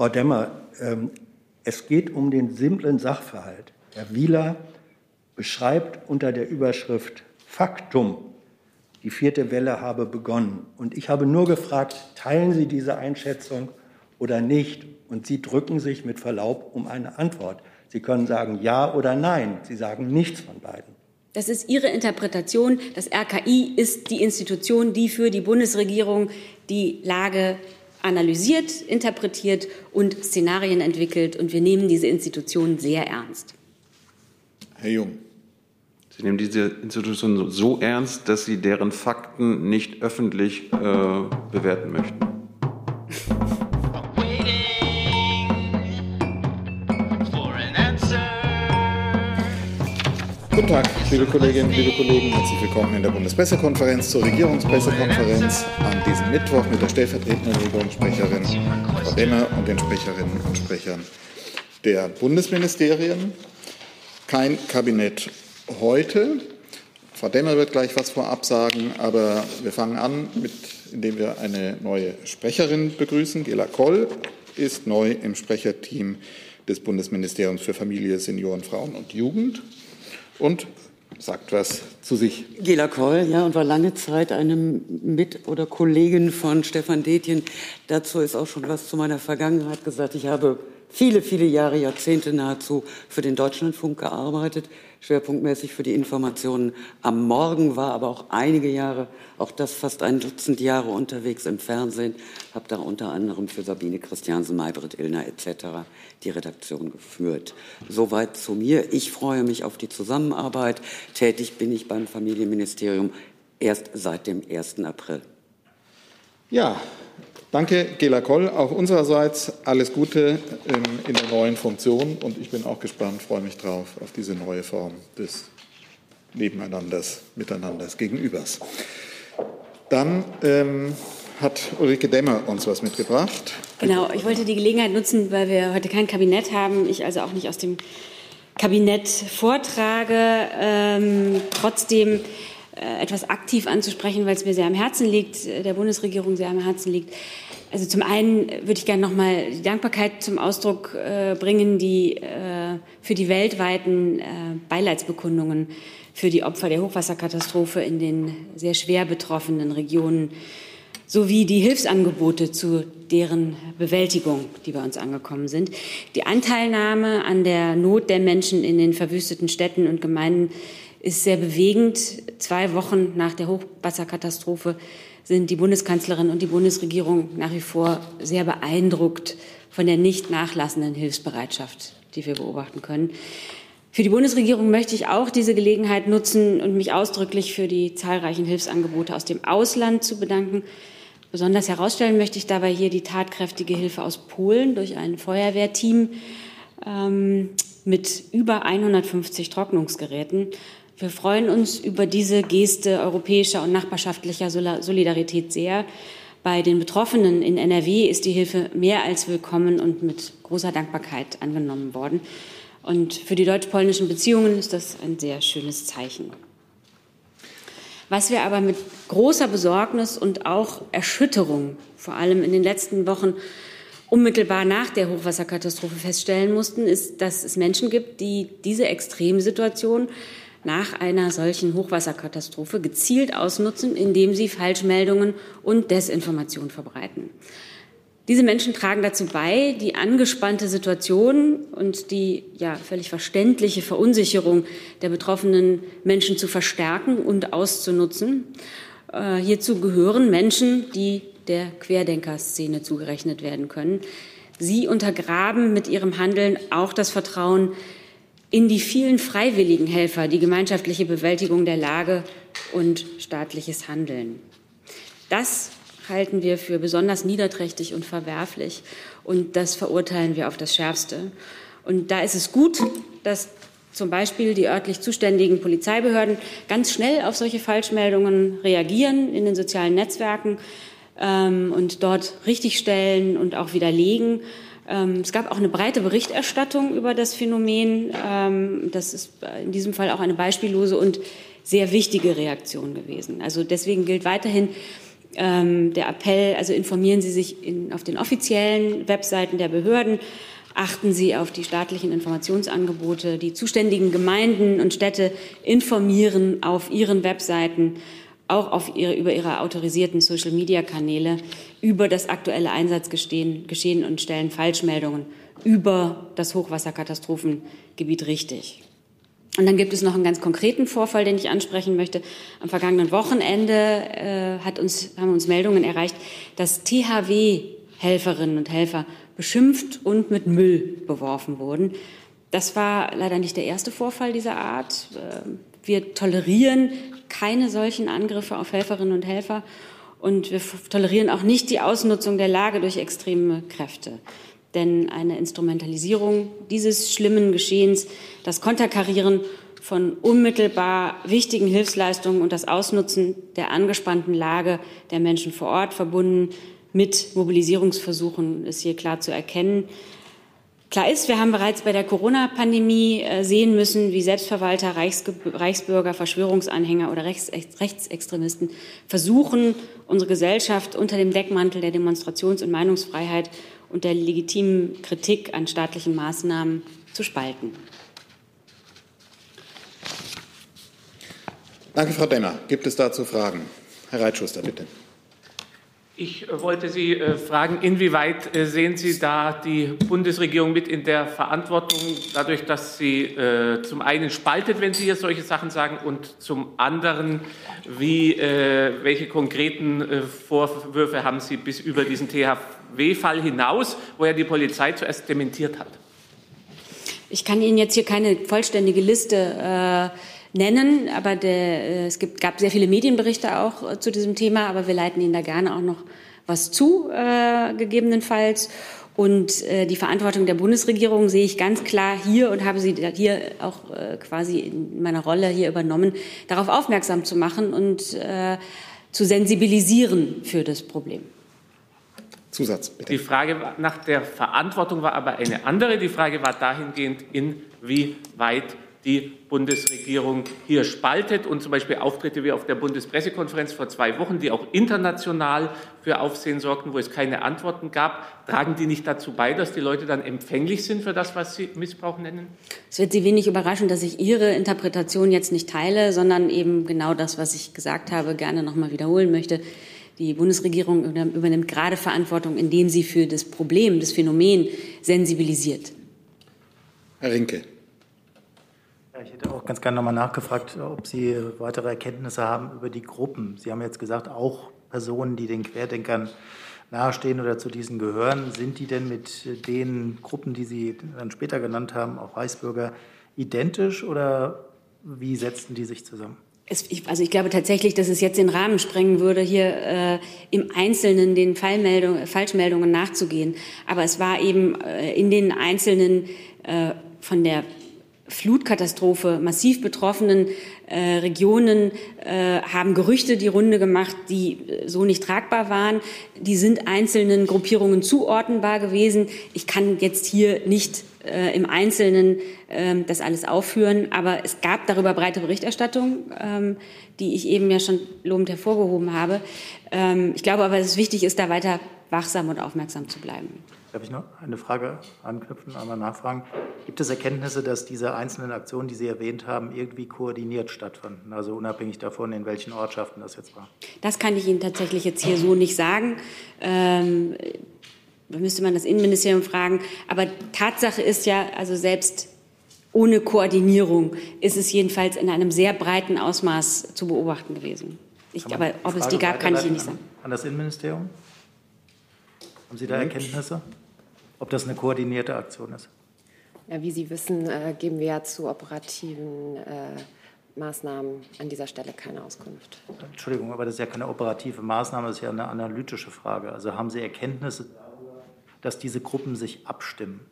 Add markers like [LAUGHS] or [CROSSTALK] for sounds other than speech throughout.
Frau Demmer, ähm, es geht um den simplen Sachverhalt. Herr Wieler beschreibt unter der Überschrift Faktum, die vierte Welle habe begonnen. Und ich habe nur gefragt, teilen Sie diese Einschätzung oder nicht? Und Sie drücken sich mit Verlaub um eine Antwort. Sie können sagen ja oder nein. Sie sagen nichts von beiden. Das ist Ihre Interpretation. Das RKI ist die Institution, die für die Bundesregierung die Lage analysiert, interpretiert und Szenarien entwickelt. Und wir nehmen diese Institution sehr ernst. Herr Jung. Sie nehmen diese Institution so ernst, dass Sie deren Fakten nicht öffentlich äh, bewerten möchten. [LAUGHS] Guten Tag, liebe Kolleginnen, liebe Kollegen. Herzlich willkommen in der Bundespressekonferenz zur Regierungspressekonferenz an diesem Mittwoch mit der stellvertretenden Regierungssprecherin Frau Demmer und den Sprecherinnen und Sprechern der Bundesministerien. Kein Kabinett heute. Frau Demmer wird gleich was vorab sagen, aber wir fangen an, mit, indem wir eine neue Sprecherin begrüßen. Gela Koll ist neu im Sprecherteam des Bundesministeriums für Familie, Senioren, Frauen und Jugend und sagt was zu sich. Gela Koll, ja, und war lange Zeit eine Mit- oder Kollegin von Stefan Detjen. Dazu ist auch schon was zu meiner Vergangenheit gesagt. Ich habe viele, viele Jahre, Jahrzehnte nahezu für den Deutschlandfunk gearbeitet, schwerpunktmäßig für die Informationen am Morgen, war aber auch einige Jahre, auch das fast ein Dutzend Jahre unterwegs im Fernsehen, habe da unter anderem für Sabine Christiansen, Maybrit Illner etc. die Redaktion geführt. Soweit zu mir. Ich freue mich auf die Zusammenarbeit. Tätig bin ich beim Familienministerium erst seit dem 1. April. Ja, Danke, Gela Koll. Auch unsererseits alles Gute ähm, in der neuen Funktion und ich bin auch gespannt, freue mich drauf auf diese neue Form des Nebeneinanders, Miteinanders, Gegenübers. Dann ähm, hat Ulrike Demmer uns was mitgebracht. Genau, ich wollte die Gelegenheit nutzen, weil wir heute kein Kabinett haben, ich also auch nicht aus dem Kabinett vortrage, ähm, trotzdem etwas aktiv anzusprechen, weil es mir sehr am Herzen liegt, äh, der Bundesregierung sehr am Herzen liegt. Also zum einen würde ich gerne nochmal die Dankbarkeit zum Ausdruck äh, bringen, die äh, für die weltweiten äh, Beileidsbekundungen für die Opfer der Hochwasserkatastrophe in den sehr schwer betroffenen Regionen sowie die Hilfsangebote zu deren Bewältigung, die bei uns angekommen sind. Die Anteilnahme an der Not der Menschen in den verwüsteten Städten und Gemeinden ist sehr bewegend. Zwei Wochen nach der Hochwasserkatastrophe sind die Bundeskanzlerin und die Bundesregierung nach wie vor sehr beeindruckt von der nicht nachlassenden Hilfsbereitschaft, die wir beobachten können. Für die Bundesregierung möchte ich auch diese Gelegenheit nutzen und mich ausdrücklich für die zahlreichen Hilfsangebote aus dem Ausland zu bedanken. Besonders herausstellen möchte ich dabei hier die tatkräftige Hilfe aus Polen durch ein Feuerwehrteam ähm, mit über 150 Trocknungsgeräten wir freuen uns über diese Geste europäischer und nachbarschaftlicher Solidarität sehr. Bei den Betroffenen in NRW ist die Hilfe mehr als willkommen und mit großer Dankbarkeit angenommen worden. Und für die deutsch-polnischen Beziehungen ist das ein sehr schönes Zeichen. Was wir aber mit großer Besorgnis und auch Erschütterung, vor allem in den letzten Wochen unmittelbar nach der Hochwasserkatastrophe feststellen mussten, ist, dass es Menschen gibt, die diese Extremsituation nach einer solchen Hochwasserkatastrophe gezielt ausnutzen, indem sie Falschmeldungen und Desinformation verbreiten. Diese Menschen tragen dazu bei, die angespannte Situation und die ja völlig verständliche Verunsicherung der betroffenen Menschen zu verstärken und auszunutzen. Äh, hierzu gehören Menschen, die der Querdenkerszene zugerechnet werden können. Sie untergraben mit ihrem Handeln auch das Vertrauen in die vielen freiwilligen Helfer, die gemeinschaftliche Bewältigung der Lage und staatliches Handeln. Das halten wir für besonders niederträchtig und verwerflich und das verurteilen wir auf das Schärfste. Und da ist es gut, dass zum Beispiel die örtlich zuständigen Polizeibehörden ganz schnell auf solche Falschmeldungen reagieren in den sozialen Netzwerken ähm, und dort richtigstellen und auch widerlegen. Ähm, es gab auch eine breite Berichterstattung über das Phänomen. Ähm, das ist in diesem Fall auch eine beispiellose und sehr wichtige Reaktion gewesen. Also deswegen gilt weiterhin, Ähm, der Appell, also informieren Sie sich in, auf den offiziellen Webseiten der Behörden, achten Sie auf die staatlichen Informationsangebote. Die zuständigen Gemeinden und Städte informieren auf ihren Webseiten, auch auf ihre, über ihre autorisierten Social-Media-Kanäle über das aktuelle Einsatzgeschehen Geschehen und stellen Falschmeldungen über das Hochwasserkatastrophengebiet richtig. Und dann gibt es noch einen ganz konkreten Vorfall, den ich ansprechen möchte. Am vergangenen Wochenende äh, hat uns, haben uns Meldungen erreicht, dass THW-Helferinnen und Helfer beschimpft und mit Müll beworfen wurden. Das war leider nicht der erste Vorfall dieser Art. Ähm, wir tolerieren keine solchen Angriffe auf Helferinnen und Helfer und wir tolerieren auch nicht die Ausnutzung der Lage durch extreme Kräfte. Denn eine Instrumentalisierung dieses schlimmen Geschehens, das Konterkarieren von unmittelbar wichtigen Hilfsleistungen und das Ausnutzen der angespannten Lage der Menschen vor Ort verbunden mit Mobilisierungsversuchen ist hier klar zu erkennen. Klar ist, wir haben bereits bei der Corona-Pandemie äh, sehen müssen, wie Selbstverwalter, Reichsbürger, Verschwörungsanhänger oder Rechtsextremisten versuchen, unsere Gesellschaft unter dem Deckmantel der Demonstrations- und Meinungsfreiheit und der legitimen Kritik an staatlichen Maßnahmen zu spalten. Danke, Frau Demmer. Gibt es dazu Fragen? Herr Reitschuster, bitte. Ich äh, wollte Sie äh, fragen, inwieweit äh, sehen Sie da die Bundesregierung mit in der Verantwortung, dadurch, dass sie zum einen spaltet, wenn Sie hier solche Sachen sagen, und zum anderen, wie, welche konkreten Vorwürfe haben Sie bis über diesen THW-Fall hinaus, wo ja die Polizei zuerst dementiert hat? Ich kann Ihnen jetzt hier keine vollständige Liste äh, nennen, aber der, äh, es gibt, gab sehr viele Medienberichte auch äh, zu diesem Thema, aber wir leiten Ihnen da gerne auch noch was zu, äh, gegebenenfalls. Und äh, die Verantwortung der Bundesregierung sehe ich ganz klar hier und habe sie hier auch äh, quasi in meiner Rolle hier übernommen, darauf aufmerksam zu machen und äh, zu sensibilisieren für das Problem. Zusatz, bitte. Die Frage nach der Verantwortung war aber eine andere. Die Frage war dahingehend, inwieweit die Bundesregierung hier spaltet und zum Beispiel Auftritte wie auf der Bundespressekonferenz vor zwei Wochen, die auch international für Aufsehen sorgten, wo es keine Antworten gab, tragen die nicht dazu bei, dass die Leute dann empfänglich sind für das, was Sie Missbrauch nennen? Es wird Sie wenig überraschen, dass ich Ihre Interpretation jetzt nicht teile, sondern eben genau das, was ich gesagt habe, gerne noch mal wiederholen möchte. Die Bundesregierung übernimmt gerade Verantwortung, indem sie für das Problem, das Phänomen sensibilisiert. Herr Rinke. Ich hätte auch ganz gerne nochmal nachgefragt, ob Sie weitere Erkenntnisse haben über die Gruppen. Sie haben jetzt gesagt, auch Personen, die den Querdenkern nahestehen oder zu diesen gehören. Sind die denn mit den Gruppen, die Sie dann später genannt haben, auch Reichsbürger, identisch oder wie setzten die sich zusammen? Es, ich, also ich glaube tatsächlich, dass es jetzt den Rahmen sprengen würde, hier äh, im Einzelnen den Falschmeldungen nachzugehen. Aber es war eben äh, in den einzelnen äh, von der Flutkatastrophe massiv betroffenen äh, Regionen äh, haben Gerüchte die Runde gemacht, die äh, so nicht tragbar waren. Die sind einzelnen Gruppierungen zuordnenbar gewesen. Ich kann jetzt hier nicht äh, im Einzelnen ähm, das alles aufführen. Aber es gab darüber breite Berichterstattung, ähm, die ich eben ja schon lobend hervorgehoben habe. Ähm, ich glaube aber, dass es wichtig ist, da weiter wachsam und aufmerksam zu bleiben. Darf ich noch eine Frage anknüpfen, einmal nachfragen? Gibt es Erkenntnisse, dass diese einzelnen Aktionen, die Sie erwähnt haben, irgendwie koordiniert stattfanden? Also unabhängig davon, in welchen Ortschaften das jetzt war? Das kann ich Ihnen tatsächlich jetzt hier so nicht sagen. Ähm, da müsste man das Innenministerium fragen. Aber Tatsache ist ja, also selbst ohne Koordinierung ist es jedenfalls in einem sehr breiten Ausmaß zu beobachten gewesen. Ich, aber ob es die gab, kann ich Ihnen nicht sagen. An das Innenministerium? Haben Sie da Erkenntnisse, ob das eine koordinierte Aktion ist? Ja, wie Sie wissen, äh, geben wir ja zu operativen äh, Maßnahmen an dieser Stelle keine Auskunft. Entschuldigung, aber das ist ja keine operative Maßnahme, das ist ja eine analytische Frage. Also haben Sie Erkenntnisse dass diese Gruppen sich abstimmen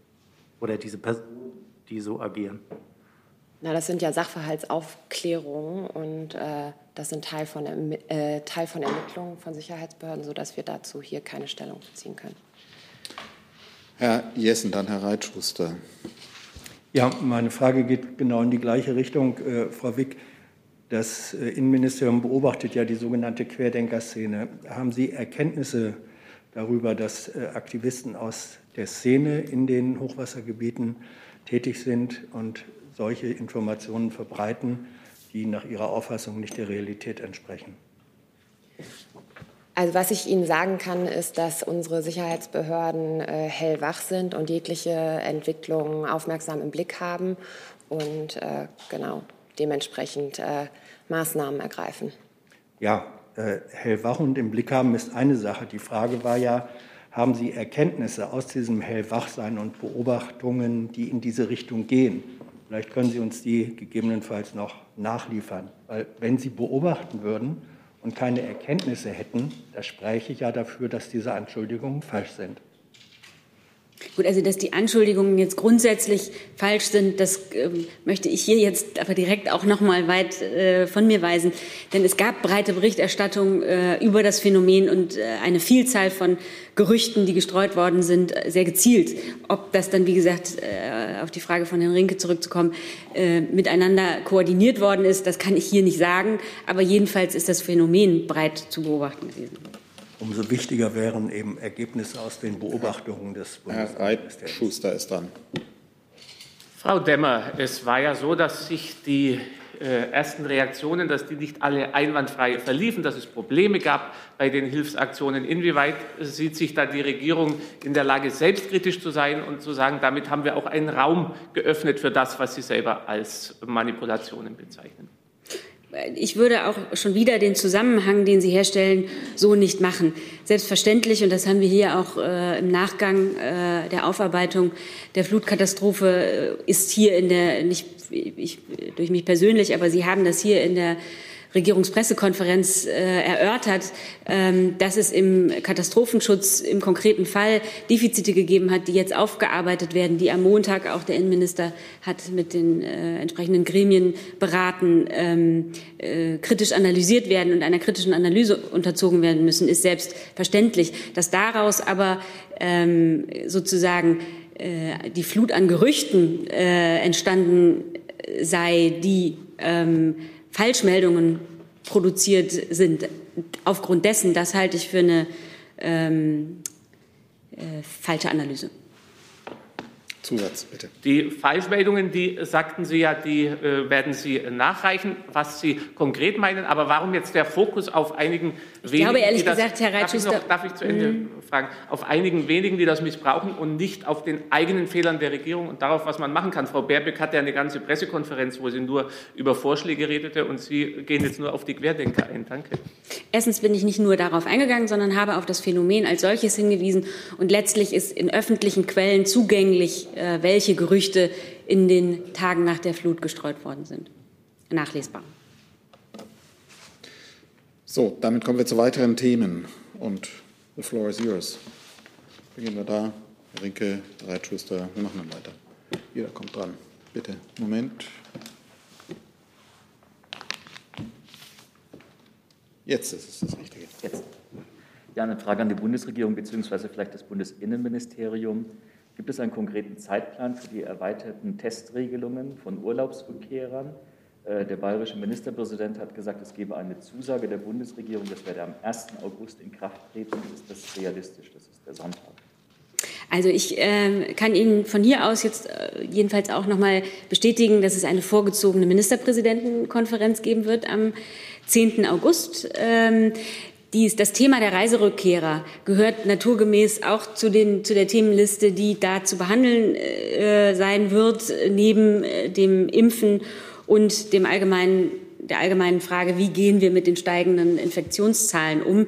oder diese Personen, die so agieren? Na, das sind ja Sachverhaltsaufklärungen und äh, das sind Teil von, äh, Teil von Ermittlungen von Sicherheitsbehörden, sodass wir dazu hier keine Stellung beziehen können. Herr Jessen, dann Herr Reitschuster. Ja, meine Frage geht genau in die gleiche Richtung, äh, Frau Wick. Das äh, Innenministerium beobachtet ja die sogenannte Querdenkerszene. Haben Sie Erkenntnisse darüber, dass äh, Aktivisten aus der Szene in den Hochwassergebieten tätig sind und solche Informationen verbreiten, die nach Ihrer Auffassung nicht der Realität entsprechen? Also was ich Ihnen sagen kann, ist, dass unsere Sicherheitsbehörden äh, hellwach sind und jegliche Entwicklungen aufmerksam im Blick haben und äh, genau dementsprechend äh, Maßnahmen ergreifen. Ja, äh, hellwach und im Blick haben ist eine Sache. Die Frage war ja, haben Sie Erkenntnisse aus diesem Hellwachsein und Beobachtungen, die in diese Richtung gehen? Vielleicht können Sie uns die gegebenenfalls noch nachliefern. Weil wenn Sie beobachten würden und keine Erkenntnisse hätten, da spreche ich ja dafür, dass diese Anschuldigungen falsch sind. Gut, also dass die Anschuldigungen jetzt grundsätzlich falsch sind, das äh, möchte ich hier jetzt aber direkt auch noch mal weit äh, von mir weisen, denn es gab breite Berichterstattung äh, über das Phänomen und äh, eine Vielzahl von Gerüchten, die gestreut worden sind, äh, sehr gezielt. Ob das dann, wie gesagt, äh, auf die Frage von Herrn Rinke zurückzukommen, miteinander koordiniert worden ist, das kann ich hier nicht sagen, aber jedenfalls ist das Phänomen breit zu beobachten gewesen. Umso wichtiger wären eben Ergebnisse aus den Beobachtungen des Bundesministeriums. Herr Schuster ist dran. Frau Demmer, es war ja so, dass sich die äh, ersten Reaktionen, dass die nicht alle einwandfrei verliefen, dass es Probleme gab bei den Hilfsaktionen. Inwieweit sieht sich da die Regierung in der Lage, selbstkritisch zu sein und zu sagen, damit haben wir auch einen Raum geöffnet für das, was Sie selber als Manipulationen bezeichnen? Ich würde auch schon wieder den Zusammenhang, den Sie herstellen, so nicht machen. Selbstverständlich, und das haben wir hier auch äh, im Nachgang äh, der Aufarbeitung der Flutkatastrophe, äh, ist hier in der, nicht ich, durch mich persönlich, aber Sie haben das hier in der Regierungspressekonferenz äh, erörtert, ähm, dass es im Katastrophenschutz im konkreten Fall Defizite gegeben hat, die jetzt aufgearbeitet werden, die am Montag auch der Innenminister hat mit den äh, entsprechenden Gremien beraten, ähm, äh, kritisch analysiert werden und einer kritischen Analyse unterzogen werden müssen, ist selbstverständlich. Dass daraus aber ähm, sozusagen äh, die Flut an Gerüchten äh, entstanden sei, die ähm, Falschmeldungen produziert sind. Aufgrund dessen, das halte ich für eine ähm, äh, falsche Analyse. Zusatz, bitte. Die Falschmeldungen, die sagten Sie ja, die äh, werden Sie nachreichen, was Sie konkret meinen. Aber warum jetzt der Fokus auf einigen wenigen? Ich glaube ehrlich gesagt, Herr Reitschuster. Darf, darf ich zu Ende mhm. fragen? Auf einigen wenigen, die das missbrauchen und nicht auf den eigenen Fehlern der Regierung und darauf, was man machen kann. Frau Baerbeck hatte ja eine ganze Pressekonferenz, wo sie nur über Vorschläge redete und Sie gehen jetzt nur auf die Querdenker ein. Danke. Erstens bin ich nicht nur darauf eingegangen, sondern habe auf das Phänomen als solches hingewiesen. Und letztlich ist in öffentlichen Quellen zugänglich, äh, welche Gerüchte in den Tagen nach der Flut gestreut worden sind. Nachlesbar. So, damit kommen wir zu weiteren Themen. Und the floor is yours. Beginnen wir da. Rinke, Reitschuster, wir machen dann weiter. Jeder kommt dran. Bitte, Moment. Jetzt ist es das Richtige. Jetzt. Ja, eine Frage an die Bundesregierung bzw. vielleicht das Bundesinnenministerium. Gibt es einen konkreten Zeitplan für die erweiterten Testregelungen von Urlaubsrückkehrern? Äh, der bayerische Ministerpräsident hat gesagt, es gebe eine Zusage der Bundesregierung, das werde am 1. August in Kraft treten. Ist das realistisch? Das ist der Sonntag. Also ich äh, kann Ihnen von hier aus jetzt äh, jedenfalls auch noch mal bestätigen, dass es eine vorgezogene Ministerpräsidentenkonferenz geben wird am 10. August. Ähm, dies, das Thema der Reiserückkehrer gehört naturgemäß auch zu, den, zu der Themenliste, die da zu behandeln äh, sein wird, neben äh, dem Impfen und dem allgemeinen der allgemeinen Frage, wie gehen wir mit den steigenden Infektionszahlen um.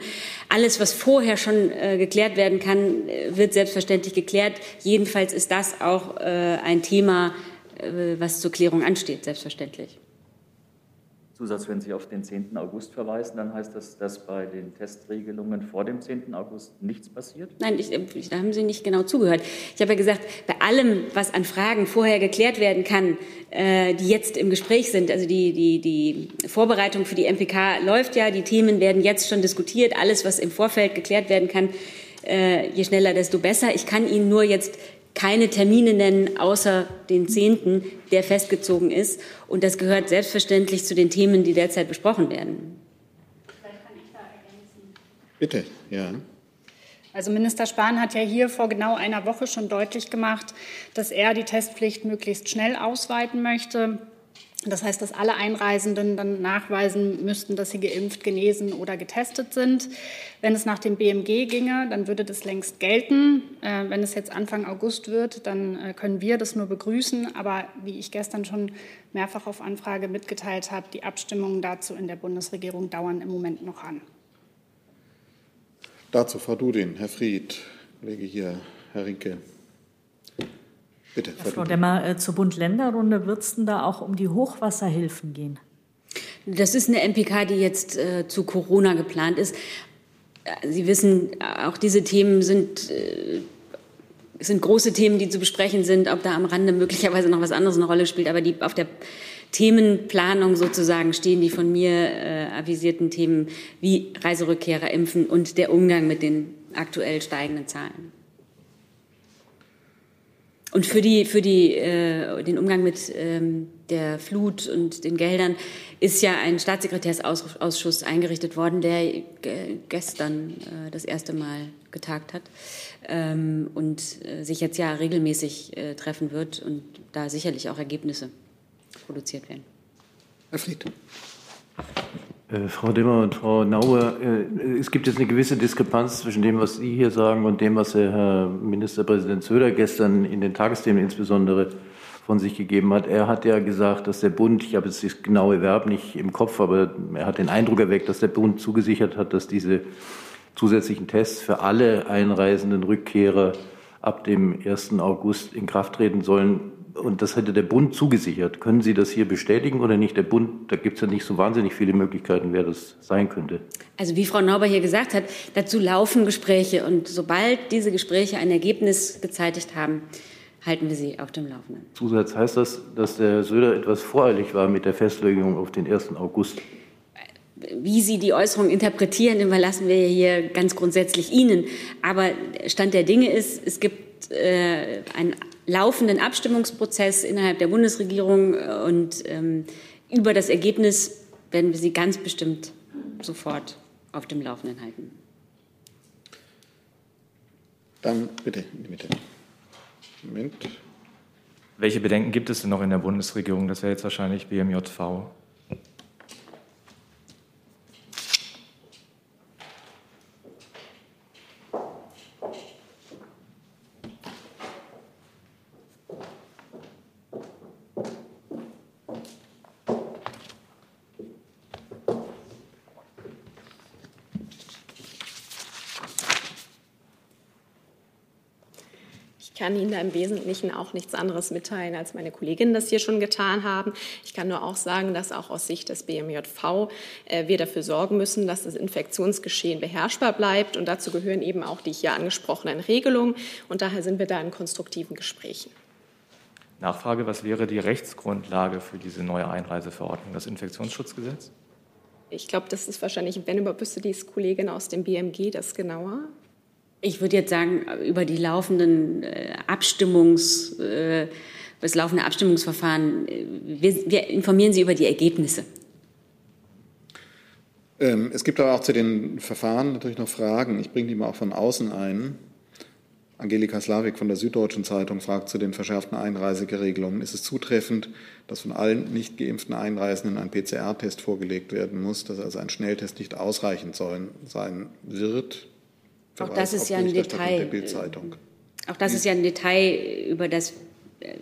Alles, was vorher schon äh, geklärt werden kann, äh, wird selbstverständlich geklärt. Jedenfalls ist das auch äh, ein Thema, äh, was zur Klärung ansteht, selbstverständlich. Zusatz, wenn Sie auf den 10. August verweisen, dann heißt das, dass bei den Testregelungen vor dem 10. August nichts passiert? Nein, ich, ich, da haben Sie nicht genau zugehört. Ich habe ja gesagt, bei allem, was an Fragen vorher geklärt werden kann, äh, die jetzt im Gespräch sind, also die, die, die Vorbereitung für die MPK läuft ja, die Themen werden jetzt schon diskutiert, alles, was im Vorfeld geklärt werden kann, äh, je schneller, desto besser. Ich kann Ihnen nur jetzt keine Termine nennen, außer den 10., der festgezogen ist. Und das gehört selbstverständlich zu den Themen, die derzeit besprochen werden. Bitte, ja. Also Minister Spahn hat ja hier vor genau einer Woche schon deutlich gemacht, dass er die Testpflicht möglichst schnell ausweiten möchte. Das heißt, dass alle Einreisenden dann nachweisen müssten, dass sie geimpft, genesen oder getestet sind. Wenn es nach dem BMG ginge, dann würde das längst gelten. Äh, wenn es jetzt Anfang August wird, dann äh, können wir das nur begrüßen. Aber wie ich gestern schon mehrfach auf Anfrage mitgeteilt habe, die Abstimmungen dazu in der Bundesregierung dauern im Moment noch an. Dazu Frau Dudin, Herr Fried, Kollege hier, Herr Rinke. Bitte. Frau, Frau Demmer, äh, zur Bund-Länder-Runde wird es denn da auch um die Hochwasserhilfen gehen? Das ist eine MPK, die jetzt äh, zu Corona geplant ist. Äh, Sie wissen, auch diese Themen sind, äh, sind große Themen, die zu besprechen sind. Ob da am Rande möglicherweise noch was anderes eine Rolle spielt, aber die auf der Themenplanung sozusagen stehen die von mir äh, avisierten Themen wie Reiserückkehrer impfen und der Umgang mit den aktuell steigenden Zahlen. Und für, die, für die, äh, den Umgang mit ähm, der Flut und den Geldern ist ja ein Staatssekretärsausschuss eingerichtet worden, der gestern äh, das erste Mal getagt hat ähm, und äh, sich jetzt ja regelmäßig äh, treffen wird und da sicherlich auch Ergebnisse produziert werden. Herr Fried. Äh, Frau Demmer und Frau Naue, äh, es gibt jetzt eine gewisse Diskrepanz zwischen dem, was Sie hier sagen und dem, was Herr Ministerpräsident Söder gestern in den Tagesthemen insbesondere von sich gegeben hat. Er hat ja gesagt, dass der Bund, ich habe jetzt das genaue Verb nicht im Kopf, aber er hat den Eindruck erweckt, dass der Bund zugesichert hat, dass diese zusätzlichen Tests für alle einreisenden Rückkehrer ab dem 1. August in Kraft treten sollen und das hätte der Bund zugesichert. Können Sie das hier bestätigen oder nicht? Der Bund, da gibt es ja nicht so wahnsinnig viele Möglichkeiten, wer das sein könnte. Also wie Frau Nauber hier gesagt hat, dazu laufen Gespräche und sobald diese Gespräche ein Ergebnis gezeitigt haben, halten wir sie auf dem Laufenden. Zusatz heißt das, dass der Söder etwas voreilig war mit der Festlegung auf den 1. August? Wie Sie die Äußerung interpretieren, überlassen wir hier ganz grundsätzlich Ihnen. Aber Stand der Dinge ist, es gibt äh, ein laufenden Abstimmungsprozess innerhalb der Bundesregierung äh, und ähm, über das Ergebnis werden wir Sie ganz bestimmt sofort auf dem Laufenden halten. Dann bitte in die Mitte. Moment. Welche Bedenken gibt es denn noch in der Bundesregierung? Das wäre jetzt wahrscheinlich BMJV. Kann Ihnen da im Wesentlichen auch nichts anderes mitteilen, als meine Kolleginnen das hier schon getan haben. Ich kann nur auch sagen, dass auch aus Sicht des BMJV äh, wir dafür sorgen müssen, dass das Infektionsgeschehen beherrschbar bleibt. Und dazu gehören eben auch die hier angesprochenen Regelungen. Und daher sind wir da in konstruktiven Gesprächen. Nachfrage, was wäre die Rechtsgrundlage für diese neue Einreiseverordnung? Das Infektionsschutzgesetz? Ich glaube, das ist wahrscheinlich, wenn über wüsste die Kollegin aus dem BMG das genauer. Ich würde jetzt sagen, über die laufenden äh, Abstimmungs, äh, das laufende Abstimmungsverfahren, äh, wir, wir informieren Sie über die Ergebnisse. Ähm, es gibt aber auch zu den Verfahren natürlich noch Fragen. Ich bringe die mal auch von außen ein. Angelika Slavik von der Süddeutschen Zeitung fragt zu den verschärften Einreisegeregelungen. Ist es zutreffend, dass von allen nicht geimpften Einreisenden ein PCR-Test vorgelegt werden muss, dass also ein Schnelltest nicht ausreichend sein wird? Auch das ist ja ein Detail. Auch das ist ja ein Detail, über das äh,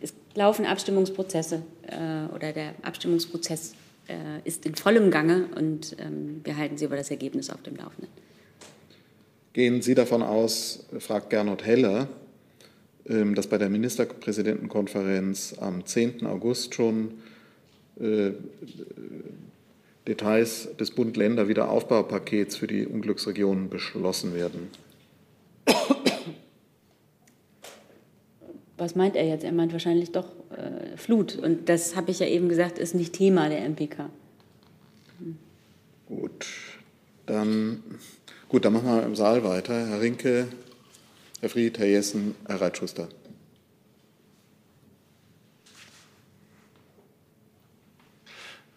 es laufen Abstimmungsprozesse äh, oder der Abstimmungsprozess äh, ist in vollem Gange und ähm, wir halten Sie über das Ergebnis auf dem Laufenden. Gehen Sie davon aus, fragt Gernot Heller, ähm, dass bei der Ministerpräsidentenkonferenz am 10. August schon Details des Bund-Länder-Wiederaufbaupakets für die Unglücksregionen beschlossen werden. Was meint er jetzt? Er meint wahrscheinlich doch äh, Flut. Und das habe ich ja eben gesagt, ist nicht Thema der MPK. Hm. Gut, dann, gut, dann machen wir im Saal weiter. Herr Rinke, Herr Fried, Herr Jessen, Herr Reitschuster.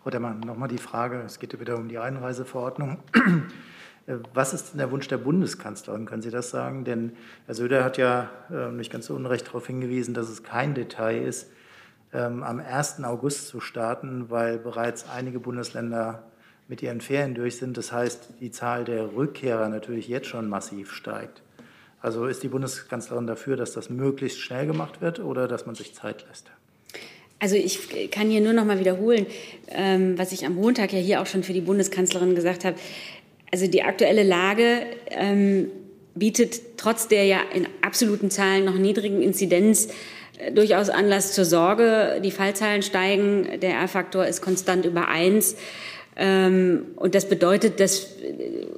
Frau Demmer, nochmal die Frage, es geht wieder um die Einreiseverordnung. Was ist denn der Wunsch der Bundeskanzlerin? Können Sie das sagen? Denn Herr Söder hat ja äh, nicht ganz so unrecht darauf hingewiesen, dass es kein Detail ist, ähm, am 1. August zu starten, weil bereits einige Bundesländer mit ihren Ferien durch sind. Das heißt, die Zahl der Rückkehrer natürlich jetzt schon massiv steigt. Also ist die Bundeskanzlerin dafür, dass das möglichst schnell gemacht wird oder dass man sich Zeit lässt? Also ich kann hier nur noch mal wiederholen, ähm, was ich am Montag ja hier auch schon für die Bundeskanzlerin gesagt habe. Also die aktuelle Lage ähm, bietet trotz der ja in absoluten Zahlen noch niedrigen Inzidenz äh, durchaus Anlass zur Sorge. Die Fallzahlen steigen, der R-Faktor ist konstant über eins. Ähm, und das bedeutet, dass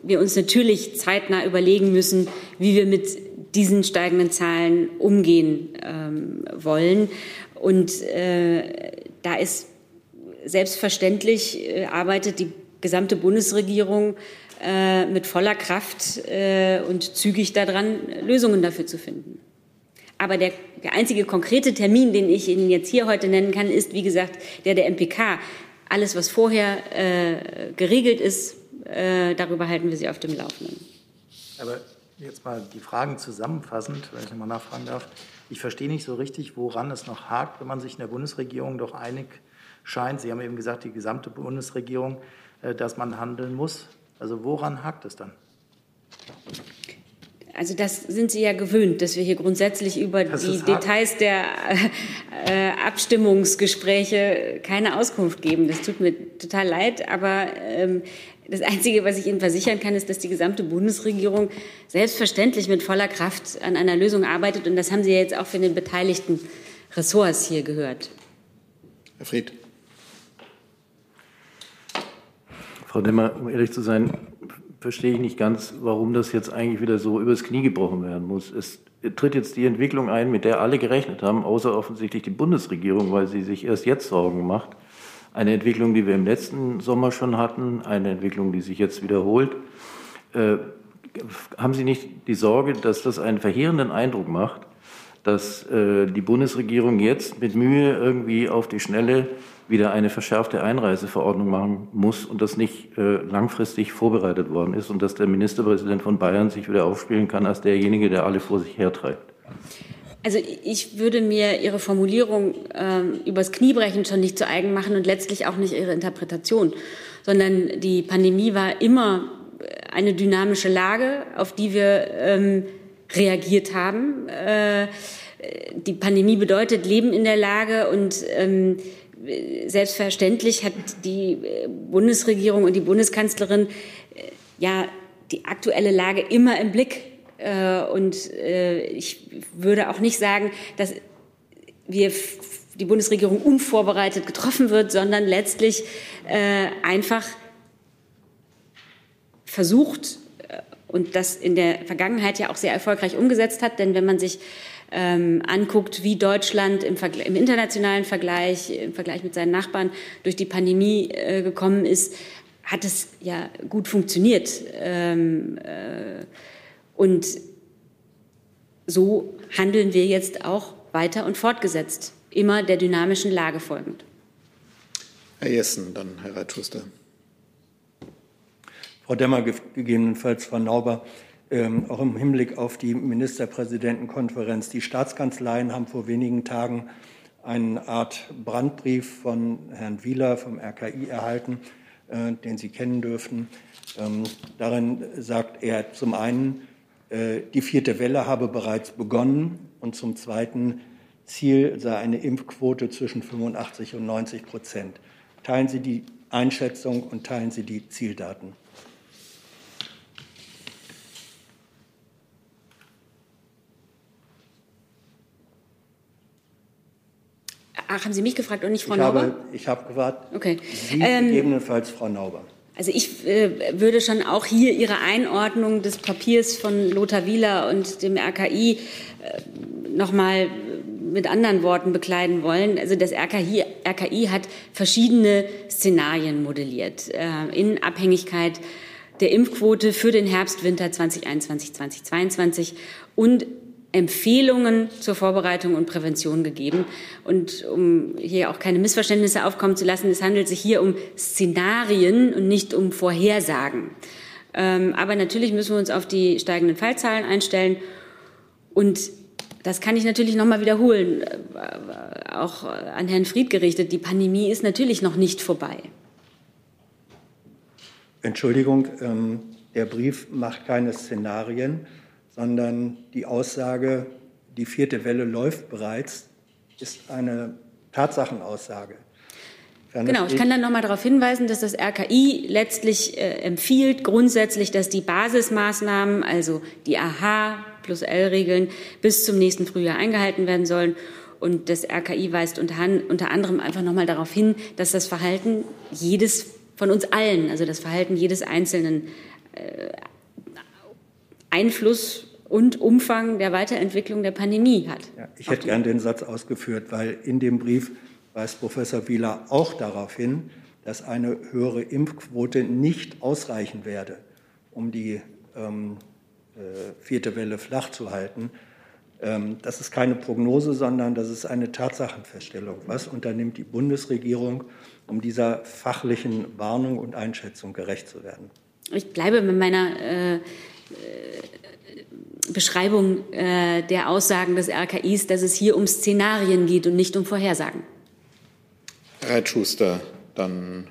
wir uns natürlich zeitnah überlegen müssen, wie wir mit diesen steigenden Zahlen umgehen ähm, wollen. Und äh, da ist selbstverständlich, äh, arbeitet die gesamte Bundesregierung äh, mit voller Kraft äh, und zügig daran, Lösungen dafür zu finden. Aber der, der einzige konkrete Termin, den ich Ihnen jetzt hier heute nennen kann, ist, wie gesagt, der der MPK. Alles, was vorher äh, geregelt ist, äh, darüber halten wir Sie auf dem Laufenden. Aber jetzt mal die Fragen zusammenfassend, wenn ich nochmal nachfragen darf. Ich verstehe nicht so richtig, woran es noch hakt, wenn man sich in der Bundesregierung doch einig scheint. Sie haben eben gesagt, die gesamte Bundesregierung, äh, dass man handeln muss. Also woran hakt es dann? Also das sind Sie ja gewöhnt, dass wir hier grundsätzlich über das die Details der äh, Abstimmungsgespräche keine Auskunft geben. Das tut mir total leid, aber ähm, das Einzige, was ich Ihnen versichern kann, ist, dass die gesamte Bundesregierung selbstverständlich mit voller Kraft an einer Lösung arbeitet. Und das haben Sie ja jetzt auch von den beteiligten Ressorts hier gehört. Herr Fried. Frau Demmer, um ehrlich zu sein, verstehe ich nicht ganz, warum das jetzt eigentlich wieder so übers Knie gebrochen werden muss. Es tritt jetzt die Entwicklung ein, mit der alle gerechnet haben, außer offensichtlich die Bundesregierung, weil sie sich erst jetzt Sorgen macht. Eine Entwicklung, die wir im letzten Sommer schon hatten, eine Entwicklung, die sich jetzt wiederholt. Äh, haben Sie nicht die Sorge, dass das einen verheerenden Eindruck macht, dass äh, die Bundesregierung jetzt mit Mühe irgendwie auf die Schnelle wieder eine verschärfte Einreiseverordnung machen muss und das nicht äh, langfristig vorbereitet worden ist und dass der Ministerpräsident von Bayern sich wieder aufspielen kann als derjenige, der alle vor sich hertreibt? Also ich würde mir Ihre Formulierung ähm, übers Kniebrechen schon nicht zu eigen machen und letztlich auch nicht Ihre Interpretation, sondern die Pandemie war immer eine dynamische Lage, auf die wir ähm, reagiert haben. Äh, die Pandemie bedeutet Leben in der Lage und ähm, selbstverständlich hat die Bundesregierung und die Bundeskanzlerin äh, ja die aktuelle Lage immer im Blick äh, und äh, ich würde auch nicht sagen, dass wir die Bundesregierung unvorbereitet getroffen wird, sondern letztlich äh, einfach versucht und das in der Vergangenheit ja auch sehr erfolgreich umgesetzt hat. Denn wenn man sich ähm, anguckt, wie Deutschland im, im, internationalen Vergleich, im Vergleich mit seinen Nachbarn durch die Pandemie äh, gekommen ist, hat es ja gut funktioniert. Ähm, äh, und so handeln wir jetzt auch weiter und fortgesetzt, immer der dynamischen Lage folgend. Herr Jessen, dann Herr Reitschuster. Frau Demmer, gegebenenfalls Frau Nauber, auch im Hinblick auf die Ministerpräsidentenkonferenz. Die Staatskanzleien haben vor wenigen Tagen eine Art Brandbrief von Herrn Wieler vom RKI erhalten, äh, den Sie kennen dürften. Ähm, darin sagt er zum einen, äh, die vierte Welle habe bereits begonnen und zum Zweiten Ziel sei eine Impfquote zwischen 85 und 90 Prozent. Teilen Sie die Einschätzung und teilen Sie die Zieldaten? Ach, haben Sie mich gefragt und nicht Frau ich Nauber? Habe, ich habe gefragt. Okay. Sie ähm, gegebenenfalls Frau Nauber. Also ich äh, würde schon auch hier Ihre Einordnung des Papiers von Lothar Wieler und dem RKI äh, noch mal mit anderen Worten bekleiden wollen. Also das RKI, RKI hat verschiedene Szenarien modelliert äh, in Abhängigkeit der Impfquote für den Herbst, Winter 2021, 2022 und Empfehlungen zur Vorbereitung und Prävention gegeben. Und um hier auch keine Missverständnisse aufkommen zu lassen, es handelt sich hier um Szenarien und nicht um Vorhersagen. Ähm, aber natürlich müssen wir uns auf die steigenden Fallzahlen einstellen. Und das kann ich natürlich noch mal wiederholen, äh, auch an Herrn Fried gerichtet. Die Pandemie ist natürlich noch nicht vorbei. Entschuldigung, ähm, der Brief macht keine Szenarien sondern die Aussage, die vierte Welle läuft bereits, ist eine Tatsachenaussage. Genau, ich kann dann noch mal darauf hinweisen, dass das RKI letztlich äh, empfiehlt grundsätzlich, dass die Basismaßnahmen, also die AH plus L-Regeln, bis zum nächsten Frühjahr eingehalten werden sollen. Und das RKI weist unter, unter anderem einfach noch mal darauf hin, dass das Verhalten jedes von uns allen, also das Verhalten jedes Einzelnen äh, Einfluss und Umfang der Weiterentwicklung der Pandemie hat. Ja, ich hätte gern den Satz ausgeführt, weil in dem Brief weist Professor Wieler auch darauf hin, dass eine höhere Impfquote nicht ausreichen werde, um die ähm, äh, vierte Welle flach zu halten. Ähm, das ist keine Prognose, sondern das ist eine Tatsachenfeststellung. Was unternimmt die Bundesregierung, um dieser fachlichen Warnung und Einschätzung gerecht zu werden? Ich bleibe mit meiner äh, Beschreibung äh, der Aussagen des RKIs, dass es hier um Szenarien geht und nicht um Vorhersagen. Herr Schuster, dann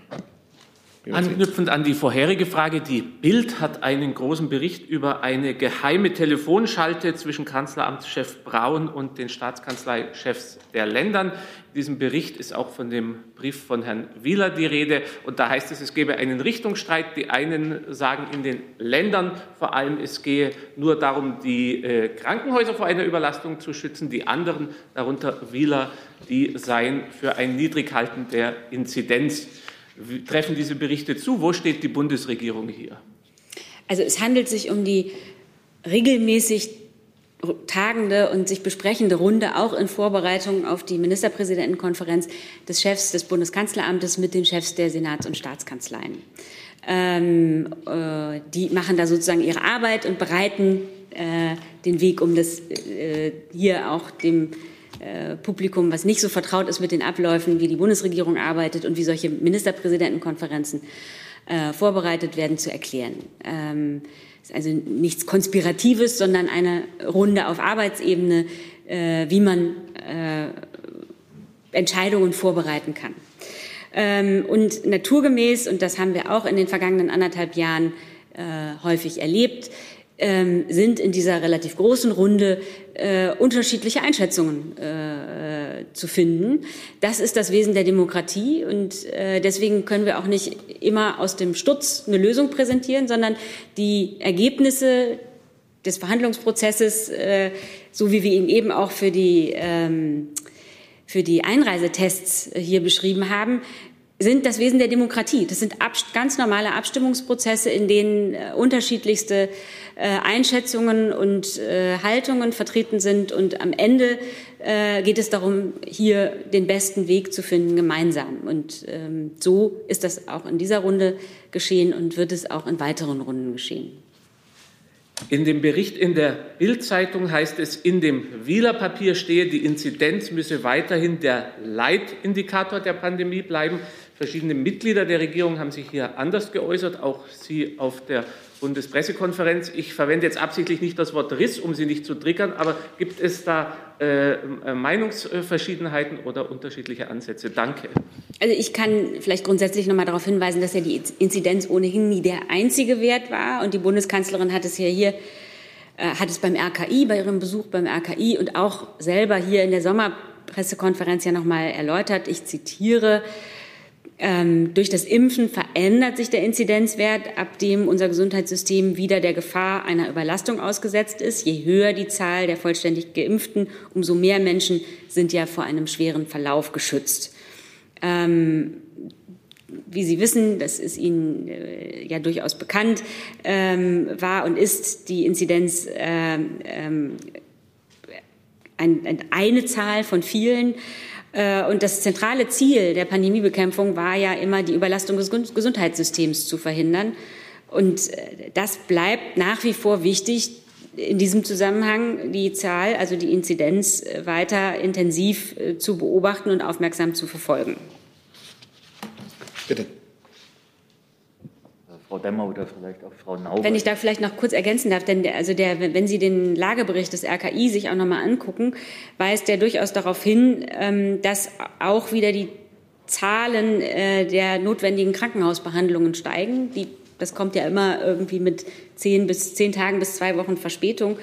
Anknüpfend an die vorherige Frage, die Bild hat einen großen Bericht über eine geheime Telefonschalte zwischen Kanzleramtschef Braun und den Staatskanzleichefs der Ländern. In diesem Bericht ist auch von dem Brief von Herrn Wieler die Rede. Und da heißt es, es gebe einen Richtungsstreit. Die einen sagen in den Ländern vor allem, es gehe nur darum, die äh, Krankenhäuser vor einer Überlastung zu schützen. Die anderen, darunter Wieler, die seien für ein Niedrighalten der Inzidenz treffen diese Berichte zu? Wo steht die Bundesregierung hier? Also es handelt sich um die regelmäßig tagende und sich besprechende Runde auch in Vorbereitung auf die Ministerpräsidentenkonferenz des Chefs des Bundeskanzleramtes mit den Chefs der Senats- und Staatskanzleien. Ähm, äh, die machen da sozusagen ihre Arbeit und bereiten äh, den Weg, um das äh, hier auch dem äh, Publikum, was nicht so vertraut ist mit den Abläufen, wie die Bundesregierung arbeitet und wie solche Ministerpräsidentenkonferenzen äh, vorbereitet werden, zu erklären. Ähm, ist also nichts Konspiratives, sondern eine Runde auf Arbeitsebene, äh, wie man äh, Entscheidungen vorbereiten kann. Ähm, und naturgemäß, und das haben wir auch in den vergangenen anderthalb Jahren äh, häufig erlebt, ähm, sind in dieser relativ großen Runde äh, unterschiedliche Einschätzungen äh, zu finden. Das ist das Wesen der Demokratie und äh, deswegen können wir auch nicht immer aus dem Stutz eine Lösung präsentieren, sondern die Ergebnisse des Verhandlungsprozesses, äh, so wie wir ihn eben auch für die ähm, für die Einreisetests hier beschrieben haben, sind das Wesen der Demokratie. Das sind ganz normale Abstimmungsprozesse, in denen äh, unterschiedlichste äh, Einschätzungen und äh, Haltungen vertreten sind. Und am Ende geht es darum, hier den besten Weg zu finden, gemeinsam. Und ähm, so ist das auch in dieser Runde geschehen und wird es auch in weiteren Runden geschehen. In dem Bericht in der Bild-Zeitung heißt es, in dem Wieler-Papier stehe, die Inzidenz müsse weiterhin der Leitindikator der Pandemie bleiben. Verschiedene Mitglieder der Regierung haben sich hier anders geäußert, auch Sie auf der Bundespressekonferenz. Ich verwende jetzt absichtlich nicht das Wort Riss, um Sie nicht zu triggern, aber gibt es da äh, Meinungsverschiedenheiten oder unterschiedliche Ansätze? Danke. Also ich kann vielleicht grundsätzlich noch mal darauf hinweisen, dass ja die Inzidenz ohnehin nie der einzige Wert war und die Bundeskanzlerin hat es ja hier äh, hat es beim RKI, bei ihrem Besuch beim RKI und auch selber hier in der Sommerpressekonferenz ja noch mal erläutert. Ich zitiere: ähm, durch das Impfen verändert sich der Inzidenzwert, ab dem unser Gesundheitssystem wieder der Gefahr einer Überlastung ausgesetzt ist. Je höher die Zahl der vollständig Geimpften, umso mehr Menschen sind ja vor einem schweren Verlauf geschützt. Ähm, wie Sie wissen, das ist Ihnen äh, ja durchaus bekannt, ähm, war und ist die Inzidenz ähm, ähm ein, eine Zahl von vielen. Äh, und das zentrale Ziel der Pandemiebekämpfung war ja immer, die Überlastung des Gesundheitssystems zu verhindern. Und äh, das bleibt nach wie vor wichtig, in diesem Zusammenhang die Zahl, also die Inzidenz, äh, weiter intensiv zu beobachten und aufmerksam zu verfolgen. Bitte. Frau Demmer oder vielleicht auch Frau Nauber. Wenn ich da vielleicht noch kurz ergänzen darf, denn der, also der, wenn Sie den Lagebericht des RKI sich auch noch mal angucken, weist der durchaus darauf hin, ähm, dass auch wieder die Zahlen äh, der notwendigen Krankenhausbehandlungen steigen. Die, das kommt ja immer irgendwie mit zehn bis zehn Tagen bis zwei Wochen Verspätung.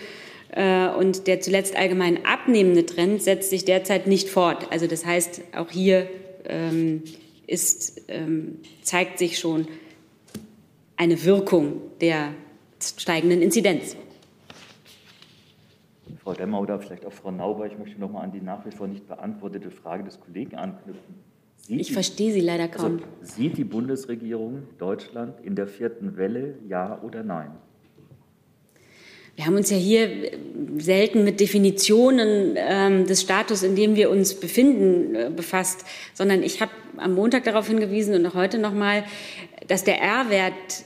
Äh, und der zuletzt allgemein abnehmende Trend setzt sich derzeit nicht fort. Also das heißt, auch hier ähm, ist, ähm, zeigt sich schon, eine Wirkung der steigenden Inzidenz. Frau Demmer oder vielleicht auch Frau Nauber, ich möchte noch mal an die nach wie vor nicht beantwortete Frage des Kollegen anknüpfen. Sieht ich die, verstehe Sie leider kaum. Also, sieht die Bundesregierung Deutschland in der vierten Welle, ja oder nein? Wir haben uns ja hier selten mit Definitionen ähm, des Status, in dem wir uns befinden, äh, befasst, sondern ich habe am Montag darauf hingewiesen und auch heute noch mal, dass der R-Wert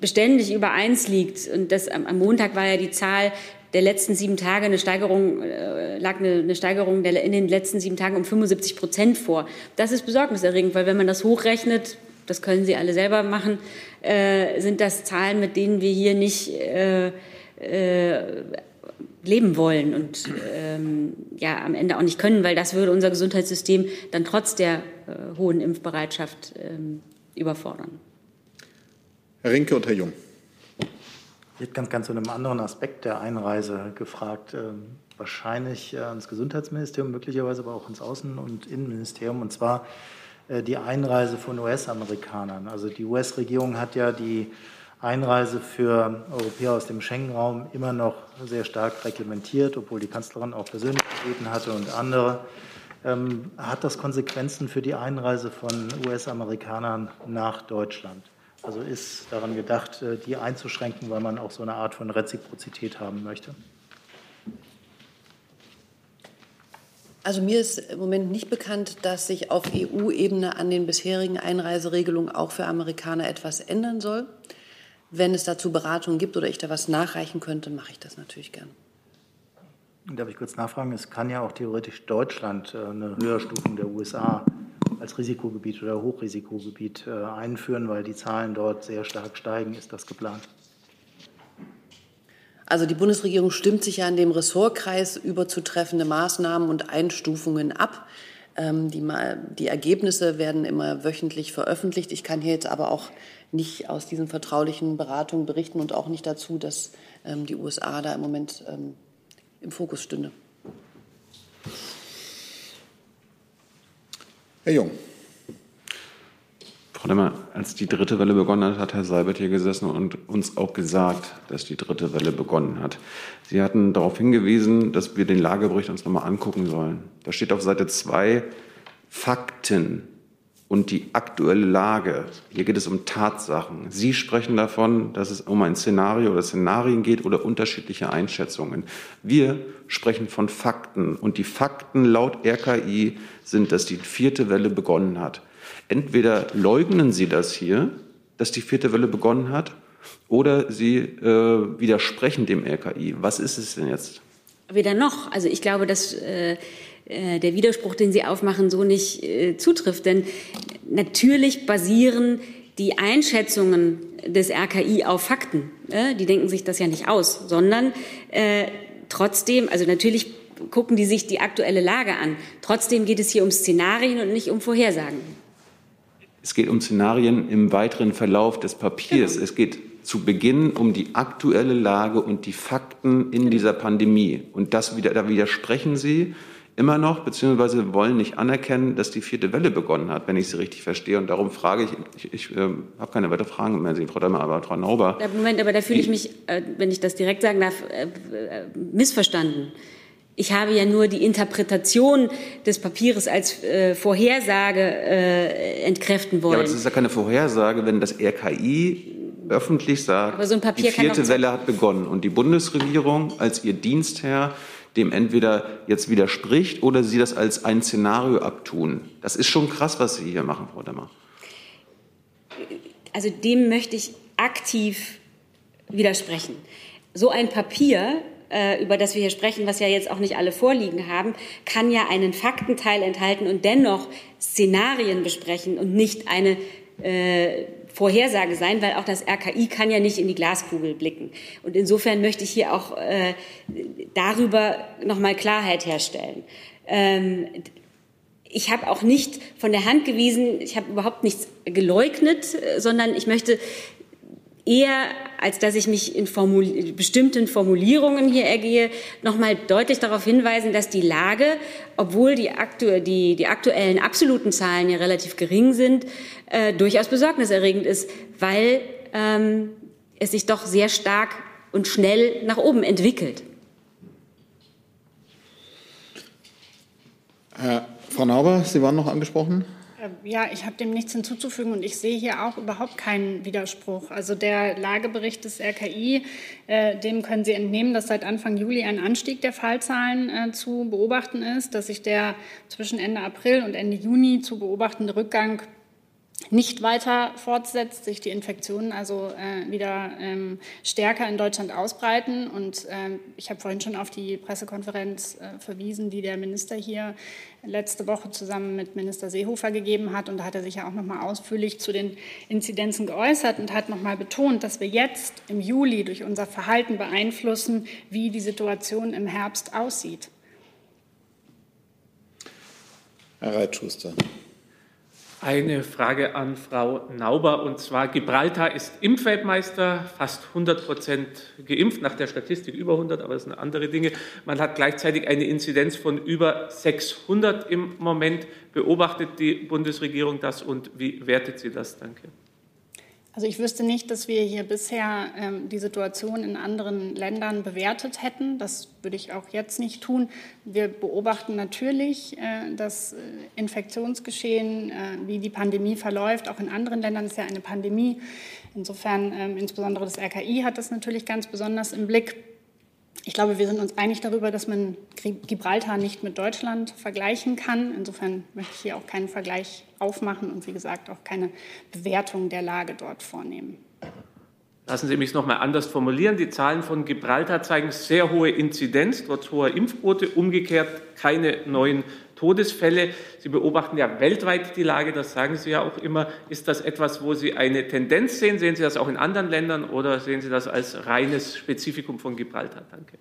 beständig über eins liegt. Und das, am Montag war ja die Zahl der letzten sieben Tage eine Steigerung, äh, lag eine, Steigerung der, in den letzten sieben Tagen um 75 Prozent vor. Das ist besorgniserregend, weil wenn man das hochrechnet, das können Sie alle selber machen, äh, sind das Zahlen, mit denen wir hier nicht äh, äh, leben wollen und ähm, ja am Ende auch nicht können, weil das würde unser Gesundheitssystem dann trotz der äh, hohen Impfbereitschaft ähm, überfordern. Herr Rinke und Herr Jung. Ich hätte ganz, ganz zu einem anderen Aspekt der Einreise gefragt. Ähm, wahrscheinlich äh, ans Gesundheitsministerium, möglicherweise aber auch ins Außen- und Innenministerium, und zwar äh, die Einreise von US-Amerikanern. Also die US-Regierung hat ja die Einreise für Europäer aus dem Schengen-Raum immer noch sehr stark reglementiert, obwohl die Kanzlerin auch persönlich gebeten hatte und andere. Ähm, hat das Konsequenzen für die Einreise von US-Amerikanern nach Deutschland? Also ist daran gedacht, äh, die einzuschränken, weil man auch so eine Art von Reziprozität haben möchte? Also mir ist im Moment nicht bekannt, dass sich auf EU-Ebene an den bisherigen Einreiseregelungen auch für Amerikaner etwas ändern soll. Wenn es dazu Beratungen gibt oder ich da was nachreichen könnte, mache ich das natürlich gern. Darf ich kurz nachfragen? Es kann ja auch theoretisch Deutschland äh, eine Höherstufung der USA als Risikogebiet oder Hochrisikogebiet äh, einführen, weil die Zahlen dort sehr stark steigen. Ist das geplant? Also die Bundesregierung stimmt sich ja in dem Ressortkreis über zutreffende Maßnahmen und Einstufungen ab. Ähm, die, die, Ergebnisse werden immer wöchentlich veröffentlicht. Ich kann hier jetzt aber auch nicht aus diesen vertraulichen Beratungen berichten und auch nicht dazu, dass ähm, die USA da im Moment ähm, im Fokus stünde. Herr Jung. Frau Demmer, als die dritte Welle begonnen hat, hat Herr Seibert hier gesessen und uns auch gesagt, dass die dritte Welle begonnen hat. Sie hatten darauf hingewiesen, dass wir den Lagebericht uns nochmal angucken sollen. Da steht auf Seite zwei Fakten und die aktuelle Lage. Hier geht es um Tatsachen. Sie sprechen davon, dass es um ein Szenario oder Szenarien geht oder unterschiedliche Einschätzungen. Wir sprechen von Fakten und die Fakten laut RKI sind, dass die vierte Welle begonnen hat. Entweder leugnen Sie das hier, dass die vierte Welle begonnen hat, oder Sie äh, widersprechen dem RKI. Was ist es denn jetzt? Weder noch. Also ich glaube, dass äh, äh, der Widerspruch, den Sie aufmachen, so nicht äh, zutrifft. Denn natürlich basieren die Einschätzungen des RKI auf Fakten. Äh, die denken sich das ja nicht aus, sondern äh, trotzdem, also natürlich gucken die sich die aktuelle Lage an. Trotzdem geht es hier um Szenarien und nicht um Vorhersagen. Es geht um Szenarien im weiteren Verlauf des Papiers. Genau. Es geht zu Beginn um die aktuelle Lage und die Fakten in genau. dieser Pandemie. Und das wieder, da widersprechen Sie immer noch, beziehungsweise wollen nicht anerkennen, dass die vierte Welle begonnen hat, wenn ich Sie richtig verstehe. Und darum frage ich, ich, ich äh, habe keine weiteren Fragen mehr, Sie, Frau Dämmer, aber Frau Nauber. Moment, aber da fühle ich mich, äh, wenn ich das direkt sagen darf, äh, äh missverstanden. Ich habe ja nur die Interpretation des Papiers als äh, Vorhersage äh, entkräften wollen. Ja, aber das ist ja keine Vorhersage, wenn das RKI öffentlich sagt, so die vierte Welle hat begonnen und die Bundesregierung als ihr Dienstherr dem entweder jetzt widerspricht oder sie das als ein Szenario abtun. Das ist schon krass, was Sie hier machen, Frau Demmer. Also dem möchte ich aktiv widersprechen. so ein Papier, äh, über das wir hier sprechen, was ja jetzt auch nicht alle vorliegen haben, kann ja einen Faktenteil enthalten und dennoch Szenarien besprechen und nicht eine äh, Vorhersage sein, weil auch das RKI kann ja nicht in die Glaskugel blicken. Und insofern möchte ich hier auch äh, darüber nochmal Klarheit herstellen. Ähm, ich habe auch nicht von der Hand gewiesen, ich habe überhaupt nichts geleugnet, äh, sondern ich möchte eher, als dass ich mich in Formul bestimmten Formulierungen hier ergehe, nochmal deutlich darauf hinweisen, dass die Lage, obwohl die, aktu die, die aktuellen absoluten Zahlen ja relativ gering sind, äh, durchaus besorgniserregend ist, weil ähm, es sich doch sehr stark und schnell nach oben entwickelt. Herr Frau Nauber, Sie waren noch angesprochen. Äh, ja, ich habe dem nichts hinzuzufügen und ich sehe hier auch überhaupt keinen Widerspruch. Also der Lagebericht des RKI, äh, dem können Sie entnehmen, dass seit Anfang Juli ein Anstieg der Fallzahlen äh, zu beobachten ist, dass sich der zwischen Ende April und Ende Juni zu beobachtende Rückgang nicht weiter fortsetzt, sich die Infektionen also äh, wieder ähm, stärker in Deutschland ausbreiten. Und ähm, ich habe vorhin schon auf die Pressekonferenz äh, verwiesen, die der Minister hier letzte Woche zusammen mit Minister Seehofer gegeben hat. Und da hat er sich ja auch noch mal ausführlich zu den Inzidenzen geäußert und hat noch mal betont, dass wir jetzt im Juli durch unser Verhalten beeinflussen, wie die Situation im Herbst aussieht. Herr Reitschuster. Eine Frage an Frau Nauber und zwar Gibraltar ist Impfweltmeister, fast 100 Prozent geimpft, nach der Statistik über 100, aber das sind andere Dinge. Man hat gleichzeitig eine Inzidenz von über 600 im Moment. Beobachtet die Bundesregierung das und wie wertet sie das? Danke. Also ich wüsste nicht, dass wir hier bisher ähm, die Situation in anderen Ländern bewertet hätten. Das würde ich auch jetzt nicht tun. Wir beobachten natürlich äh, das äh, Infektionsgeschehen, äh, wie die Pandemie verläuft. Auch in anderen Ländern ist ja eine Pandemie. Insofern, ähm, insbesondere das RKI hat das natürlich ganz besonders im Blick. Ich glaube, wir sind uns einig darüber, dass man Gibraltar nicht mit Deutschland vergleichen kann. Insofern möchte ich hier auch keinen Vergleich aufmachen und wie gesagt auch keine Bewertung der Lage dort vornehmen. Lassen Sie mich noch mal anders formulieren. Die Zahlen von Gibraltar zeigen sehr hohe Inzidenz, trotz hoher Impfquote, umgekehrt keine neuen Todesfälle. Sie beobachten ja weltweit die Lage, das sagen Sie ja auch immer. Ist das etwas, wo Sie eine Tendenz sehen? Sehen Sie das auch in anderen Ländern oder sehen Sie das als reines Spezifikum von Gibraltar? Danke.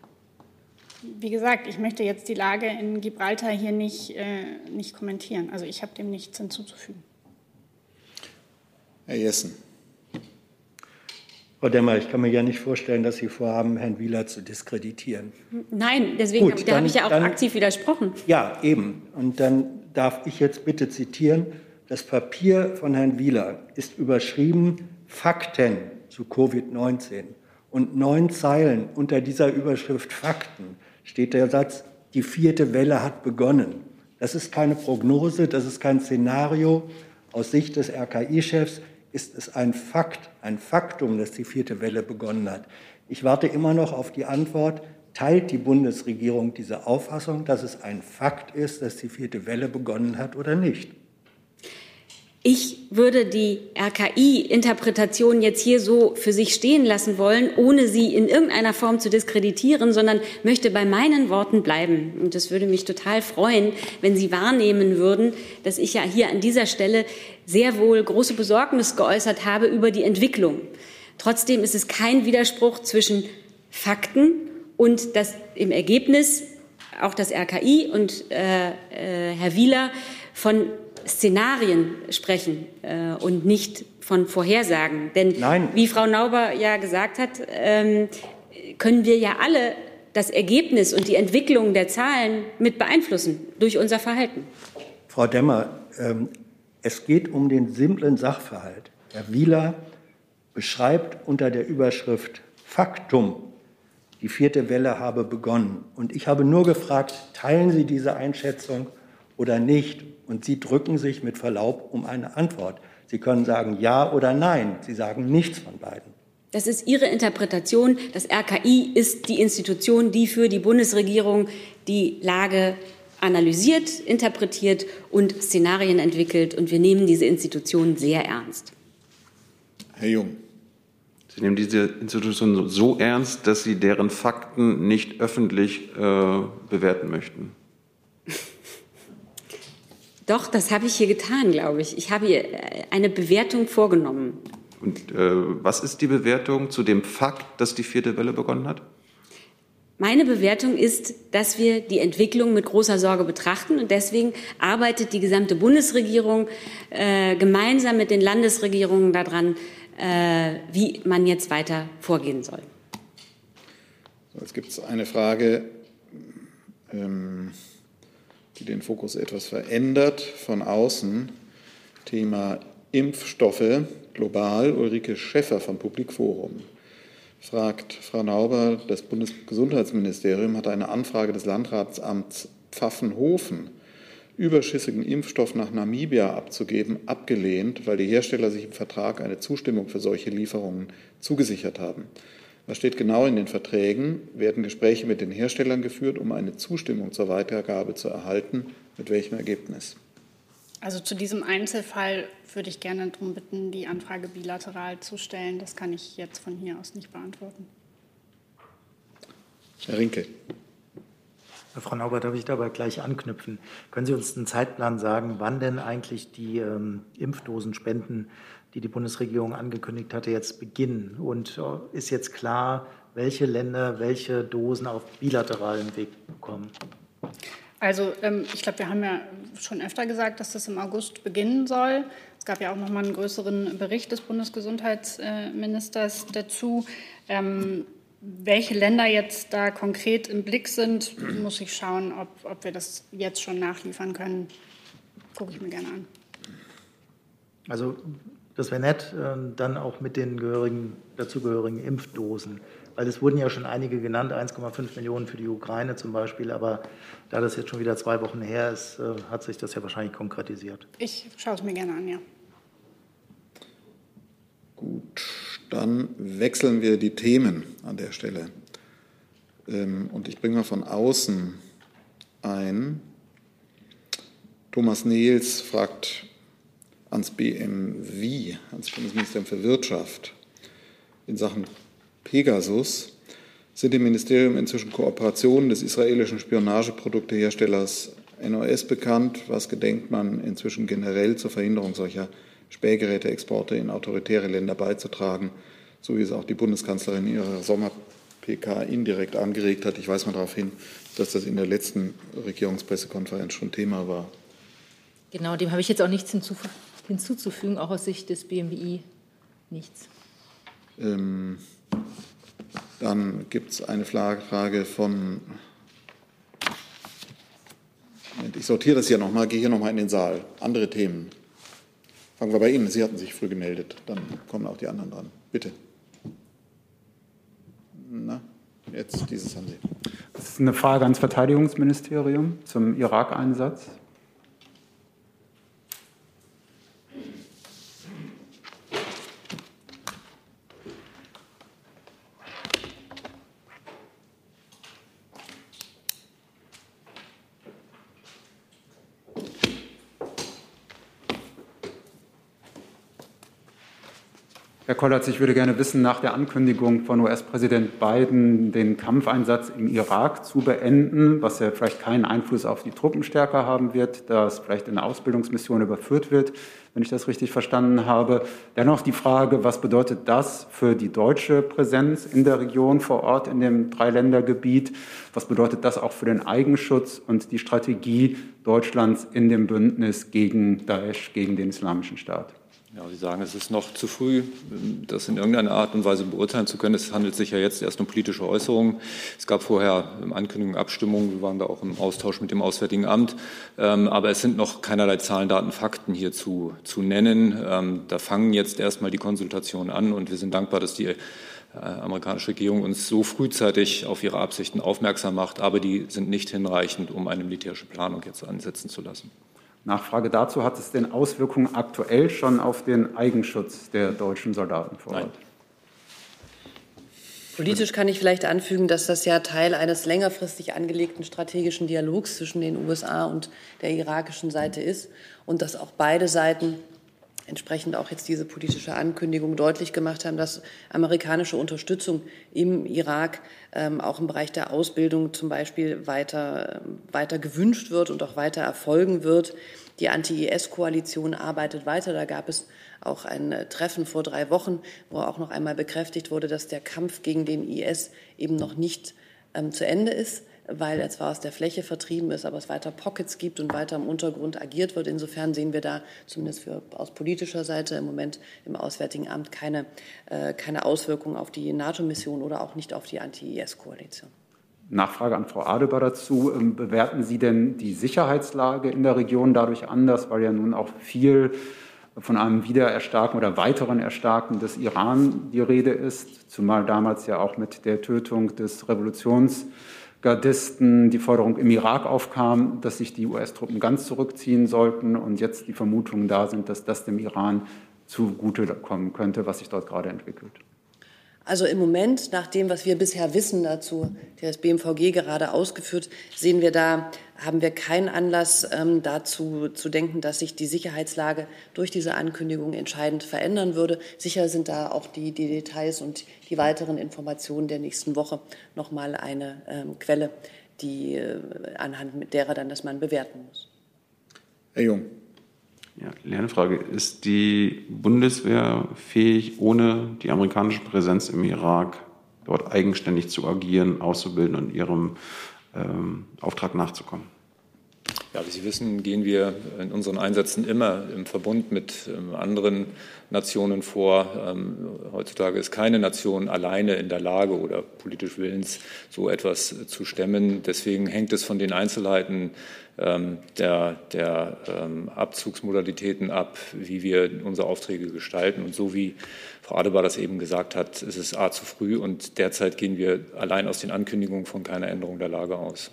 Wie gesagt, ich möchte jetzt die Lage in Gibraltar hier nicht, äh, nicht kommentieren. Also ich habe dem nichts hinzuzufügen. Herr Jessen. Frau Demmer, ich kann mir ja nicht vorstellen, dass Sie vorhaben, Herrn Wieler zu diskreditieren. Nein, deswegen Gut, habe ich ja auch dann, aktiv widersprochen. Ja, eben. Und dann darf ich jetzt bitte zitieren. Das Papier von Herrn Wieler ist überschrieben Fakten zu Covid-19. Und neun Zeilen unter dieser Überschrift Fakten steht der Satz, die vierte Welle hat begonnen. Das ist keine Prognose, das ist kein Szenario aus Sicht des RKI-Chefs ist es ein Fakt, ein Faktum, dass die vierte Welle begonnen hat. Ich warte immer noch auf die Antwort, teilt die Bundesregierung diese Auffassung, dass es ein Fakt ist, dass die vierte Welle begonnen hat oder nicht? Ich würde die RKI-Interpretation jetzt hier so für sich stehen lassen wollen, ohne sie in irgendeiner Form zu diskreditieren, sondern möchte bei meinen Worten bleiben. Und das würde mich total freuen, wenn Sie wahrnehmen würden, dass ich ja hier an dieser Stelle sehr wohl große Besorgnis geäußert habe über die Entwicklung. Trotzdem ist es kein Widerspruch zwischen Fakten und dass im Ergebnis auch das RKI und äh, äh, Herr Wieler von Szenarien sprechen äh, und nicht von Vorhersagen. Denn Nein. wie Frau Nauber ja gesagt hat, ähm, können wir ja alle das Ergebnis und die Entwicklung der Zahlen mit beeinflussen durch unser Verhalten. Frau Demmer, ähm, es geht um den simplen Sachverhalt. Herr Wieler beschreibt unter der Überschrift Faktum, die vierte Welle habe begonnen. Und ich habe nur gefragt, teilen Sie diese Einschätzung oder nicht? Und Sie drücken sich mit Verlaub um eine Antwort. Sie können sagen Ja oder Nein. Sie sagen nichts von beiden. Das ist Ihre Interpretation. Das RKI ist die Institution, die für die Bundesregierung die Lage analysiert, interpretiert und Szenarien entwickelt. Und wir nehmen diese Institution sehr ernst. Herr Jung. Sie nehmen diese Institution so ernst, dass Sie deren Fakten nicht öffentlich äh, bewerten möchten. Doch, das habe ich hier getan, glaube ich. Ich habe hier eine Bewertung vorgenommen. Und äh, was ist die Bewertung zu dem Fakt, dass die vierte Welle begonnen hat? Meine Bewertung ist, dass wir die Entwicklung mit großer Sorge betrachten und deswegen arbeitet die gesamte Bundesregierung äh, gemeinsam mit den Landesregierungen daran, äh, wie man jetzt weiter vorgehen soll. So, jetzt gibt es eine Frage, ähm, die den Fokus etwas verändert von außen. Thema Impfstoffe global. Ulrike Schäffer vom Publikforum fragt Frau Nauber, das Bundesgesundheitsministerium hat eine Anfrage des Landratsamts Pfaffenhofen, überschüssigen Impfstoff nach Namibia abzugeben, abgelehnt, weil die Hersteller sich im Vertrag eine Zustimmung für solche Lieferungen zugesichert haben. Was steht genau in den Verträgen? Werden Gespräche mit den Herstellern geführt, um eine Zustimmung zur Weitergabe zu erhalten? Mit welchem Ergebnis? Also zu diesem Einzelfall würde ich gerne darum bitten, die Anfrage bilateral zu stellen. Das kann ich jetzt von hier aus nicht beantworten. Herr Rinke. Frau Nauber, darf ich dabei gleich anknüpfen? Können Sie uns einen Zeitplan sagen, wann denn eigentlich die ähm, Impfdosenspenden, die die Bundesregierung angekündigt hatte, jetzt beginnen? Und äh, ist jetzt klar, welche Länder welche Dosen auf bilateralen Weg bekommen? Also ähm, ich glaube, wir haben ja schon öfter gesagt, dass das im August beginnen soll. Es gab ja auch noch mal einen größeren Bericht des Bundesgesundheitsministers dazu. Ähm, welche Länder jetzt da konkret im Blick sind, muss ich schauen, ob, ob wir das jetzt schon nachliefern können. Gucke ich mir gerne an. Also das wäre nett, äh, dann auch mit den gehörigen, dazugehörigen Impfdosen. Weil es wurden ja schon einige genannt, 1,5 Millionen für die Ukraine zum Beispiel. Aber da das jetzt schon wieder zwei Wochen her ist, äh, hat sich das ja wahrscheinlich konkretisiert. Ich schaue es mir gerne an, ja. Gut, dann wechseln wir die Themen an der Stelle. Ähm, und ich bringe mal von außen ein. Thomas Nehls fragt ans BMW, ans Bundesministerium für Wirtschaft, in Sachen Pegasus sind im Ministerium inzwischen Kooperationen des israelischen Spionageprodukteherstellers NOS bekannt. Was gedenkt man inzwischen generell zur Verhinderung solcher Spähgeräteexporte in autoritäre Länder beizutragen, so wie es auch die Bundeskanzlerin in ihrer Sommer-PK indirekt angeregt hat? Ich weise mal darauf hin, dass das in der letzten Regierungspressekonferenz schon Thema war. Genau, dem habe ich jetzt auch nichts hinzuzufügen, auch aus Sicht des BMWI nichts. Ähm, dann gibt es eine Frage von. Ich sortiere das hier nochmal, gehe hier nochmal in den Saal. Andere Themen. Fangen wir bei Ihnen. Sie hatten sich früh gemeldet. Dann kommen auch die anderen dran. Bitte. Na, jetzt dieses haben Sie. Das ist eine Frage ans Verteidigungsministerium zum Irak-Einsatz. Kollatz, ich würde gerne wissen, nach der Ankündigung von US-Präsident Biden, den Kampfeinsatz im Irak zu beenden, was ja vielleicht keinen Einfluss auf die Truppenstärke haben wird, da es vielleicht in eine Ausbildungsmission überführt wird, wenn ich das richtig verstanden habe. Dennoch die Frage, was bedeutet das für die deutsche Präsenz in der Region vor Ort in dem Dreiländergebiet? Was bedeutet das auch für den Eigenschutz und die Strategie Deutschlands in dem Bündnis gegen Daesh, gegen den Islamischen Staat? Ja, Sie sagen, es ist noch zu früh, das in irgendeiner Art und Weise beurteilen zu können. Es handelt sich ja jetzt erst um politische Äußerungen. Es gab vorher Ankündigungen, Abstimmungen. Wir waren da auch im Austausch mit dem Auswärtigen Amt. Ähm, aber es sind noch keinerlei Zahlen, Daten, Fakten hier zu, zu nennen. Ähm, da fangen jetzt erstmal die Konsultationen an und wir sind dankbar, dass die äh, amerikanische Regierung uns so frühzeitig auf ihre Absichten aufmerksam macht. Aber die sind nicht hinreichend, um eine militärische Planung jetzt ansetzen zu lassen. Nachfrage dazu, hat es denn Auswirkungen aktuell schon auf den Eigenschutz der deutschen Soldaten vor Ort? Nein. Politisch kann ich vielleicht anfügen, dass das ja Teil eines längerfristig angelegten strategischen Dialogs zwischen den USA und der irakischen Seite ist und dass auch beide Seiten entsprechend auch jetzt diese politische Ankündigung deutlich gemacht haben, dass amerikanische Unterstützung im Irak ähm, auch im Bereich der Ausbildung zum Beispiel weiter, weiter gewünscht wird und auch weiter erfolgen wird. Die Anti-IS-Koalition arbeitet weiter. Da gab es auch ein äh, Treffen vor drei Wochen, wo auch noch einmal bekräftigt wurde, dass der Kampf gegen den IS eben noch nicht ähm, zu Ende ist weil er zwar aus der Fläche vertrieben ist, aber es weiter Pockets gibt und weiter im Untergrund agiert wird. Insofern sehen wir da zumindest für, aus politischer Seite im Moment im Auswärtigen Amt keine, äh, keine Auswirkungen auf die NATO-Mission oder auch nicht auf die Anti-IS-Koalition. Nachfrage an Frau Adebar dazu. Ähm, bewerten Sie denn die Sicherheitslage in der Region dadurch anders, weil ja nun auch viel von einem Wiedererstarken oder weiteren Erstarken des Iran die Rede ist, zumal damals ja auch mit der Tötung des Revolutions Gardisten die Forderung im Irak aufkam, dass sich die US-Truppen ganz zurückziehen sollten und jetzt die Vermutungen da sind, dass das dem Iran zugutekommen könnte, was sich dort gerade entwickelt. Also im Moment, nach dem, was wir bisher wissen dazu, der das BMVG gerade ausgeführt, sehen wir da, haben wir keinen Anlass ähm, dazu zu denken, dass sich die Sicherheitslage durch diese Ankündigung entscheidend verändern würde. Sicher sind da auch die, die Details und die weiteren Informationen der nächsten Woche noch mal eine ähm, Quelle, die äh, anhand derer dann das man bewerten muss. Herr Jung. Ja, Lernfrage. Ist die Bundeswehr fähig, ohne die amerikanische Präsenz im Irak dort eigenständig zu agieren, auszubilden und ihrem ähm, Auftrag nachzukommen? Ja, wie Sie wissen, gehen wir in unseren Einsätzen immer im Verbund mit ähm, anderen Nationen vor. Ähm, heutzutage ist keine Nation alleine in der Lage oder politisch willens, so etwas zu stemmen. Deswegen hängt es von den Einzelheiten ähm, der, der Abzugsmodalitäten ab, wie wir unsere Aufträge gestalten. Und so wie Frau Adebar das eben gesagt hat, ist es A zu früh und derzeit gehen wir allein aus den Ankündigungen von keiner Änderung der Lage aus.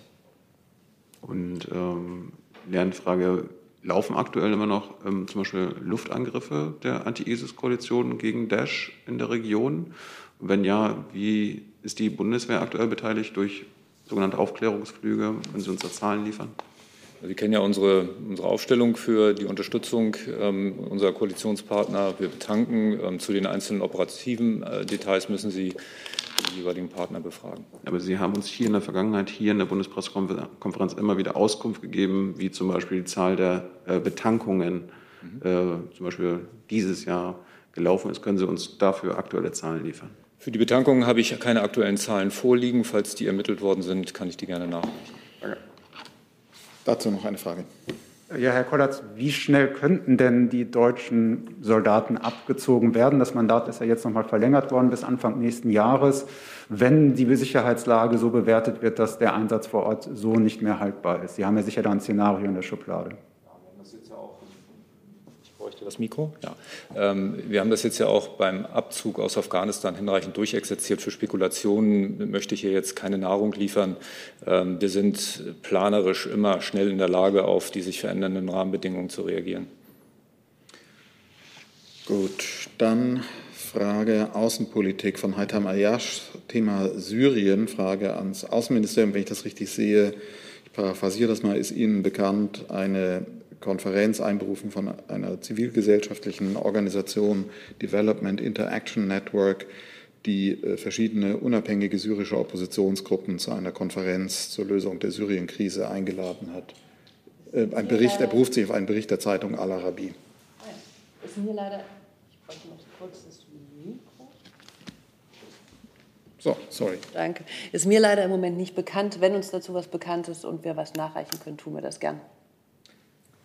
Und ähm, Lernfrage, laufen aktuell immer noch ähm, zum Beispiel Luftangriffe der Anti-ISIS-Koalition gegen Daesh in der Region? wenn ja, wie ist die Bundeswehr aktuell beteiligt durch sogenannte Aufklärungsflüge? Wenn Sie uns da Zahlen liefern? Sie kennen ja unsere, unsere Aufstellung für die Unterstützung ähm, unserer Koalitionspartner. Wir betanken. Ähm, zu den einzelnen operativen äh, Details müssen Sie die jeweiligen Partner befragen. Aber Sie haben uns hier in der Vergangenheit, hier in der Bundespressekonferenz immer wieder Auskunft gegeben, wie zum Beispiel die Zahl der äh, Betankungen mhm. äh, zum Beispiel dieses Jahr gelaufen ist. Können Sie uns dafür aktuelle Zahlen liefern? Für die Betankungen habe ich keine aktuellen Zahlen vorliegen. Falls die ermittelt worden sind, kann ich die gerne nachreichen. Danke. Dazu noch eine Frage. Ja, Herr Kollatz, wie schnell könnten denn die deutschen Soldaten abgezogen werden? Das Mandat ist ja jetzt noch mal verlängert worden bis Anfang nächsten Jahres, wenn die Sicherheitslage so bewertet wird, dass der Einsatz vor Ort so nicht mehr haltbar ist. Sie haben ja sicher da ein Szenario in der Schublade das Mikro. Ja. Ähm, wir haben das jetzt ja auch beim Abzug aus Afghanistan hinreichend durchexerziert. Für Spekulationen möchte ich hier jetzt keine Nahrung liefern. Ähm, wir sind planerisch immer schnell in der Lage, auf die sich verändernden Rahmenbedingungen zu reagieren. Gut, dann Frage Außenpolitik von Haitham Ayash, Thema Syrien, Frage ans Außenministerium, wenn ich das richtig sehe. Ich paraphrasiere das mal, ist Ihnen bekannt, eine Konferenz einberufen von einer zivilgesellschaftlichen Organisation Development Interaction Network, die äh, verschiedene unabhängige syrische Oppositionsgruppen zu einer Konferenz zur Lösung der Syrienkrise eingeladen hat. Äh, ein Bericht, er beruft sich auf einen Bericht der Zeitung Al-Arabi. Ist mir leider, ich bräuchte noch kurz das Mikro. So, sorry. Danke. Ist mir leider im Moment nicht bekannt. Wenn uns dazu was bekannt ist und wir was nachreichen können, tun wir das gern.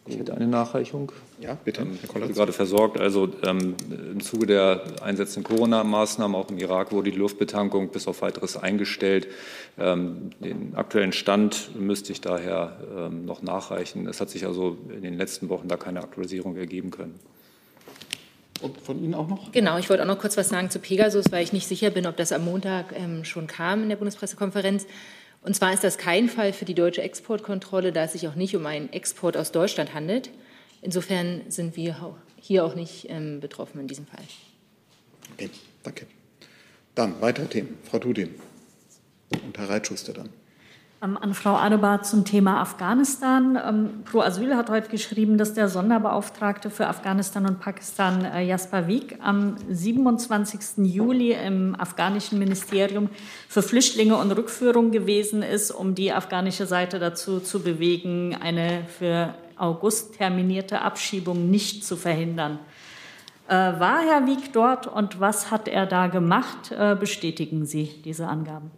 Ich hätte eine Nachreichung. Ja, bitte. Ähm, Herr Kollatz. gerade versorgt. Also ähm, im Zuge der einsetzenden Corona-Maßnahmen, auch im Irak, wurde die Luftbetankung bis auf weiteres eingestellt. Ähm, den aktuellen Stand müsste ich daher ähm, noch nachreichen. Es hat sich also in den letzten Wochen da keine Aktualisierung ergeben können. Und von Ihnen auch noch? Genau, ich wollte auch noch kurz was sagen zu Pegasus, weil ich nicht sicher bin, ob das am Montag ähm, schon kam in der Bundespressekonferenz. Und zwar ist das kein Fall für die deutsche Exportkontrolle, da es sich auch nicht um einen Export aus Deutschland handelt. Insofern sind wir hier auch nicht ähm, betroffen in diesem Fall. Okay, danke. Dann weitere Themen. Frau Dudin und Herr Reitschuster dann. Ähm, an Frau Adebar zum Thema Afghanistan. Ähm, Pro Asyl hat heute geschrieben, dass der Sonderbeauftragte für Afghanistan und Pakistan, äh, Jasper Wieg, am 27. Juli im afghanischen Ministerium für Flüchtlinge und Rückführung gewesen ist, um die afghanische Seite dazu zu bewegen, eine für August terminierte Abschiebung nicht zu verhindern. Äh, war Herr Wieg dort und was hat er da gemacht? Äh, bestätigen Sie diese Angaben?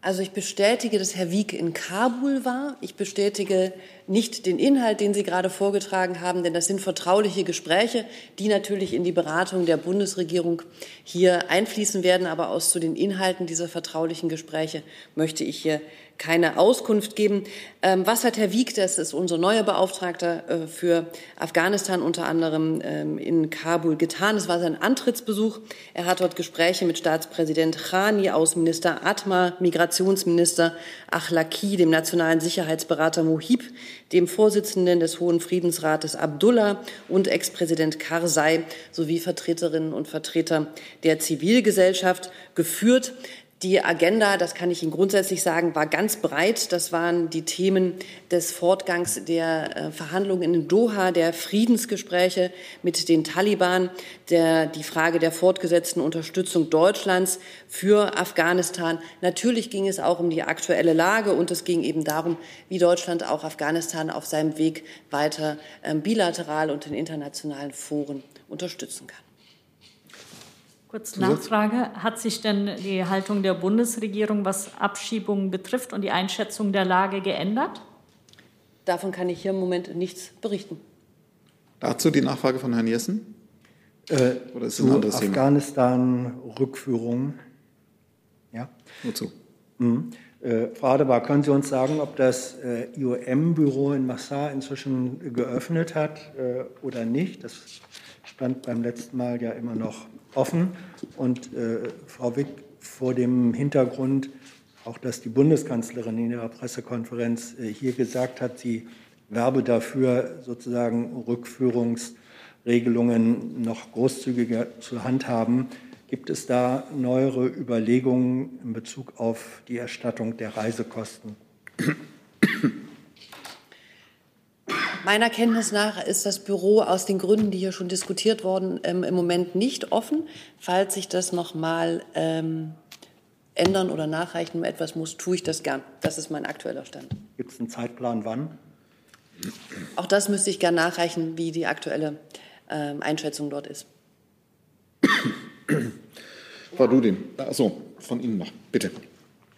Also ich bestätige, dass Herr Wieck in Kabul war. Ich bestätige nicht den Inhalt, den Sie gerade vorgetragen haben, denn das sind vertrauliche Gespräche, die natürlich in die Beratung der Bundesregierung hier einfließen werden. Aber aus zu den Inhalten dieser vertraulichen Gespräche möchte ich hier keine Auskunft geben. Ähm, was hat Herr Wieck, das ist unser neuer Beauftragter äh, für Afghanistan unter anderem ähm, in Kabul getan? Es war sein Antrittsbesuch. Er hat dort Gespräche mit Staatspräsident Khani, Außenminister Atma, Migrationsminister Achlaki, dem nationalen Sicherheitsberater Mohib, dem Vorsitzenden des Hohen Friedensrates Abdullah und Ex-Präsident Karzai sowie Vertreterinnen und Vertreter der Zivilgesellschaft geführt. Die Agenda, das kann ich Ihnen grundsätzlich sagen, war ganz breit. Das waren die Themen des Fortgangs der äh, Verhandlungen in Doha, der Friedensgespräche mit den Taliban, der, die Frage der fortgesetzten Unterstützung Deutschlands für Afghanistan. Natürlich ging es auch um die aktuelle Lage und es ging eben darum, wie Deutschland auch Afghanistan auf seinem Weg weiter ähm, bilateral und in internationalen Foren unterstützen kann. Kurz Nachfrage. Hat sich denn die Haltung der Bundesregierung, was Abschiebungen betrifft und die Einschätzung der Lage geändert? Davon kann ich hier im Moment nichts berichten. Dazu die Nachfrage von Herrn Jessen? Äh, Oder ist ein anderes Afghanistan-Rückführung. Ja. Wozu? Mhm. Äh, Frau Adebar, können Sie uns sagen, ob das äh, IOM-Büro in Massar inzwischen geöffnet hat äh, oder nicht? Das stand beim letzten Mal ja immer noch offen. Und äh, Frau Wick, vor dem Hintergrund, auch dass die Bundeskanzlerin in ihrer Pressekonferenz äh, hier gesagt hat, sie werbe dafür, sozusagen Rückführungsregelungen noch großzügiger zu handhaben. Gibt es da neuere Überlegungen in Bezug auf die Erstattung der Reisekosten? Meiner Kenntnis nach ist das Büro aus den Gründen, die hier schon diskutiert wurden, ähm, im Moment nicht offen. Falls sich das noch mal ähm, ändern oder nachreichen etwas muss, tue ich das gern. Das ist mein aktueller Stand. Gibt es einen Zeitplan, wann? Auch das müsste ich gern nachreichen, wie die aktuelle ähm, Einschätzung dort ist. Frau Dudin, achso, von Ihnen noch, bitte.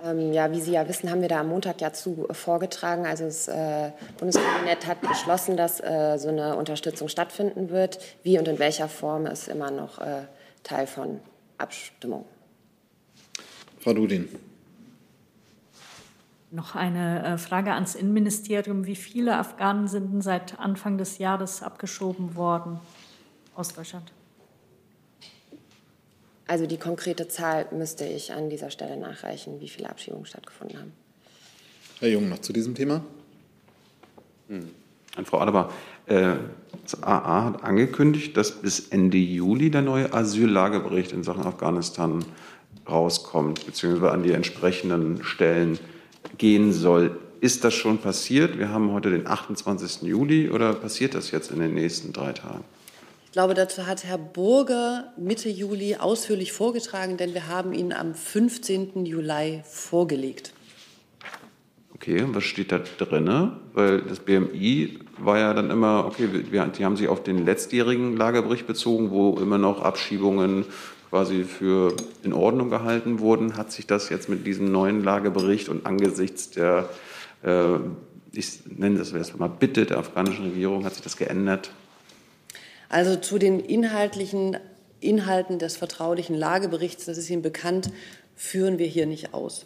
Ähm, ja, wie Sie ja wissen, haben wir da am Montag ja zu äh, vorgetragen. Also das äh, Bundeskabinett hat beschlossen, dass äh, so eine Unterstützung stattfinden wird. Wie und in welcher Form ist immer noch äh, Teil von Abstimmung. Frau Dudin. Noch eine äh, Frage ans Innenministerium. Wie viele Afghanen sind seit Anfang des Jahres abgeschoben worden aus Deutschland? Also die konkrete Zahl müsste ich an dieser Stelle nachreichen, wie viele Abschiebungen stattgefunden haben. Herr Jung, noch zu diesem Thema? Hm. An Frau Adebar. Äh, das AA hat angekündigt, dass bis Ende Juli der neue Asyllagebericht in Sachen Afghanistan rauskommt, beziehungsweise an die entsprechenden Stellen gehen soll. Ist das schon passiert? Wir haben heute den 28. Juli oder passiert das jetzt in den nächsten drei Tagen? Ich glaube, dazu hat Herr Burger Mitte Juli ausführlich vorgetragen, denn wir haben ihn am 15. Juli vorgelegt. Okay, was steht da drin? Weil das BMI war ja dann immer, okay, wir, die haben sich auf den letztjährigen Lagerbericht bezogen, wo immer noch Abschiebungen quasi für in Ordnung gehalten wurden. Hat sich das jetzt mit diesem neuen Lagebericht und angesichts der, äh, ich nenne das erst mal Bitte der afghanischen Regierung, hat sich das geändert? Also zu den inhaltlichen Inhalten des vertraulichen Lageberichts, das ist Ihnen bekannt, führen wir hier nicht aus.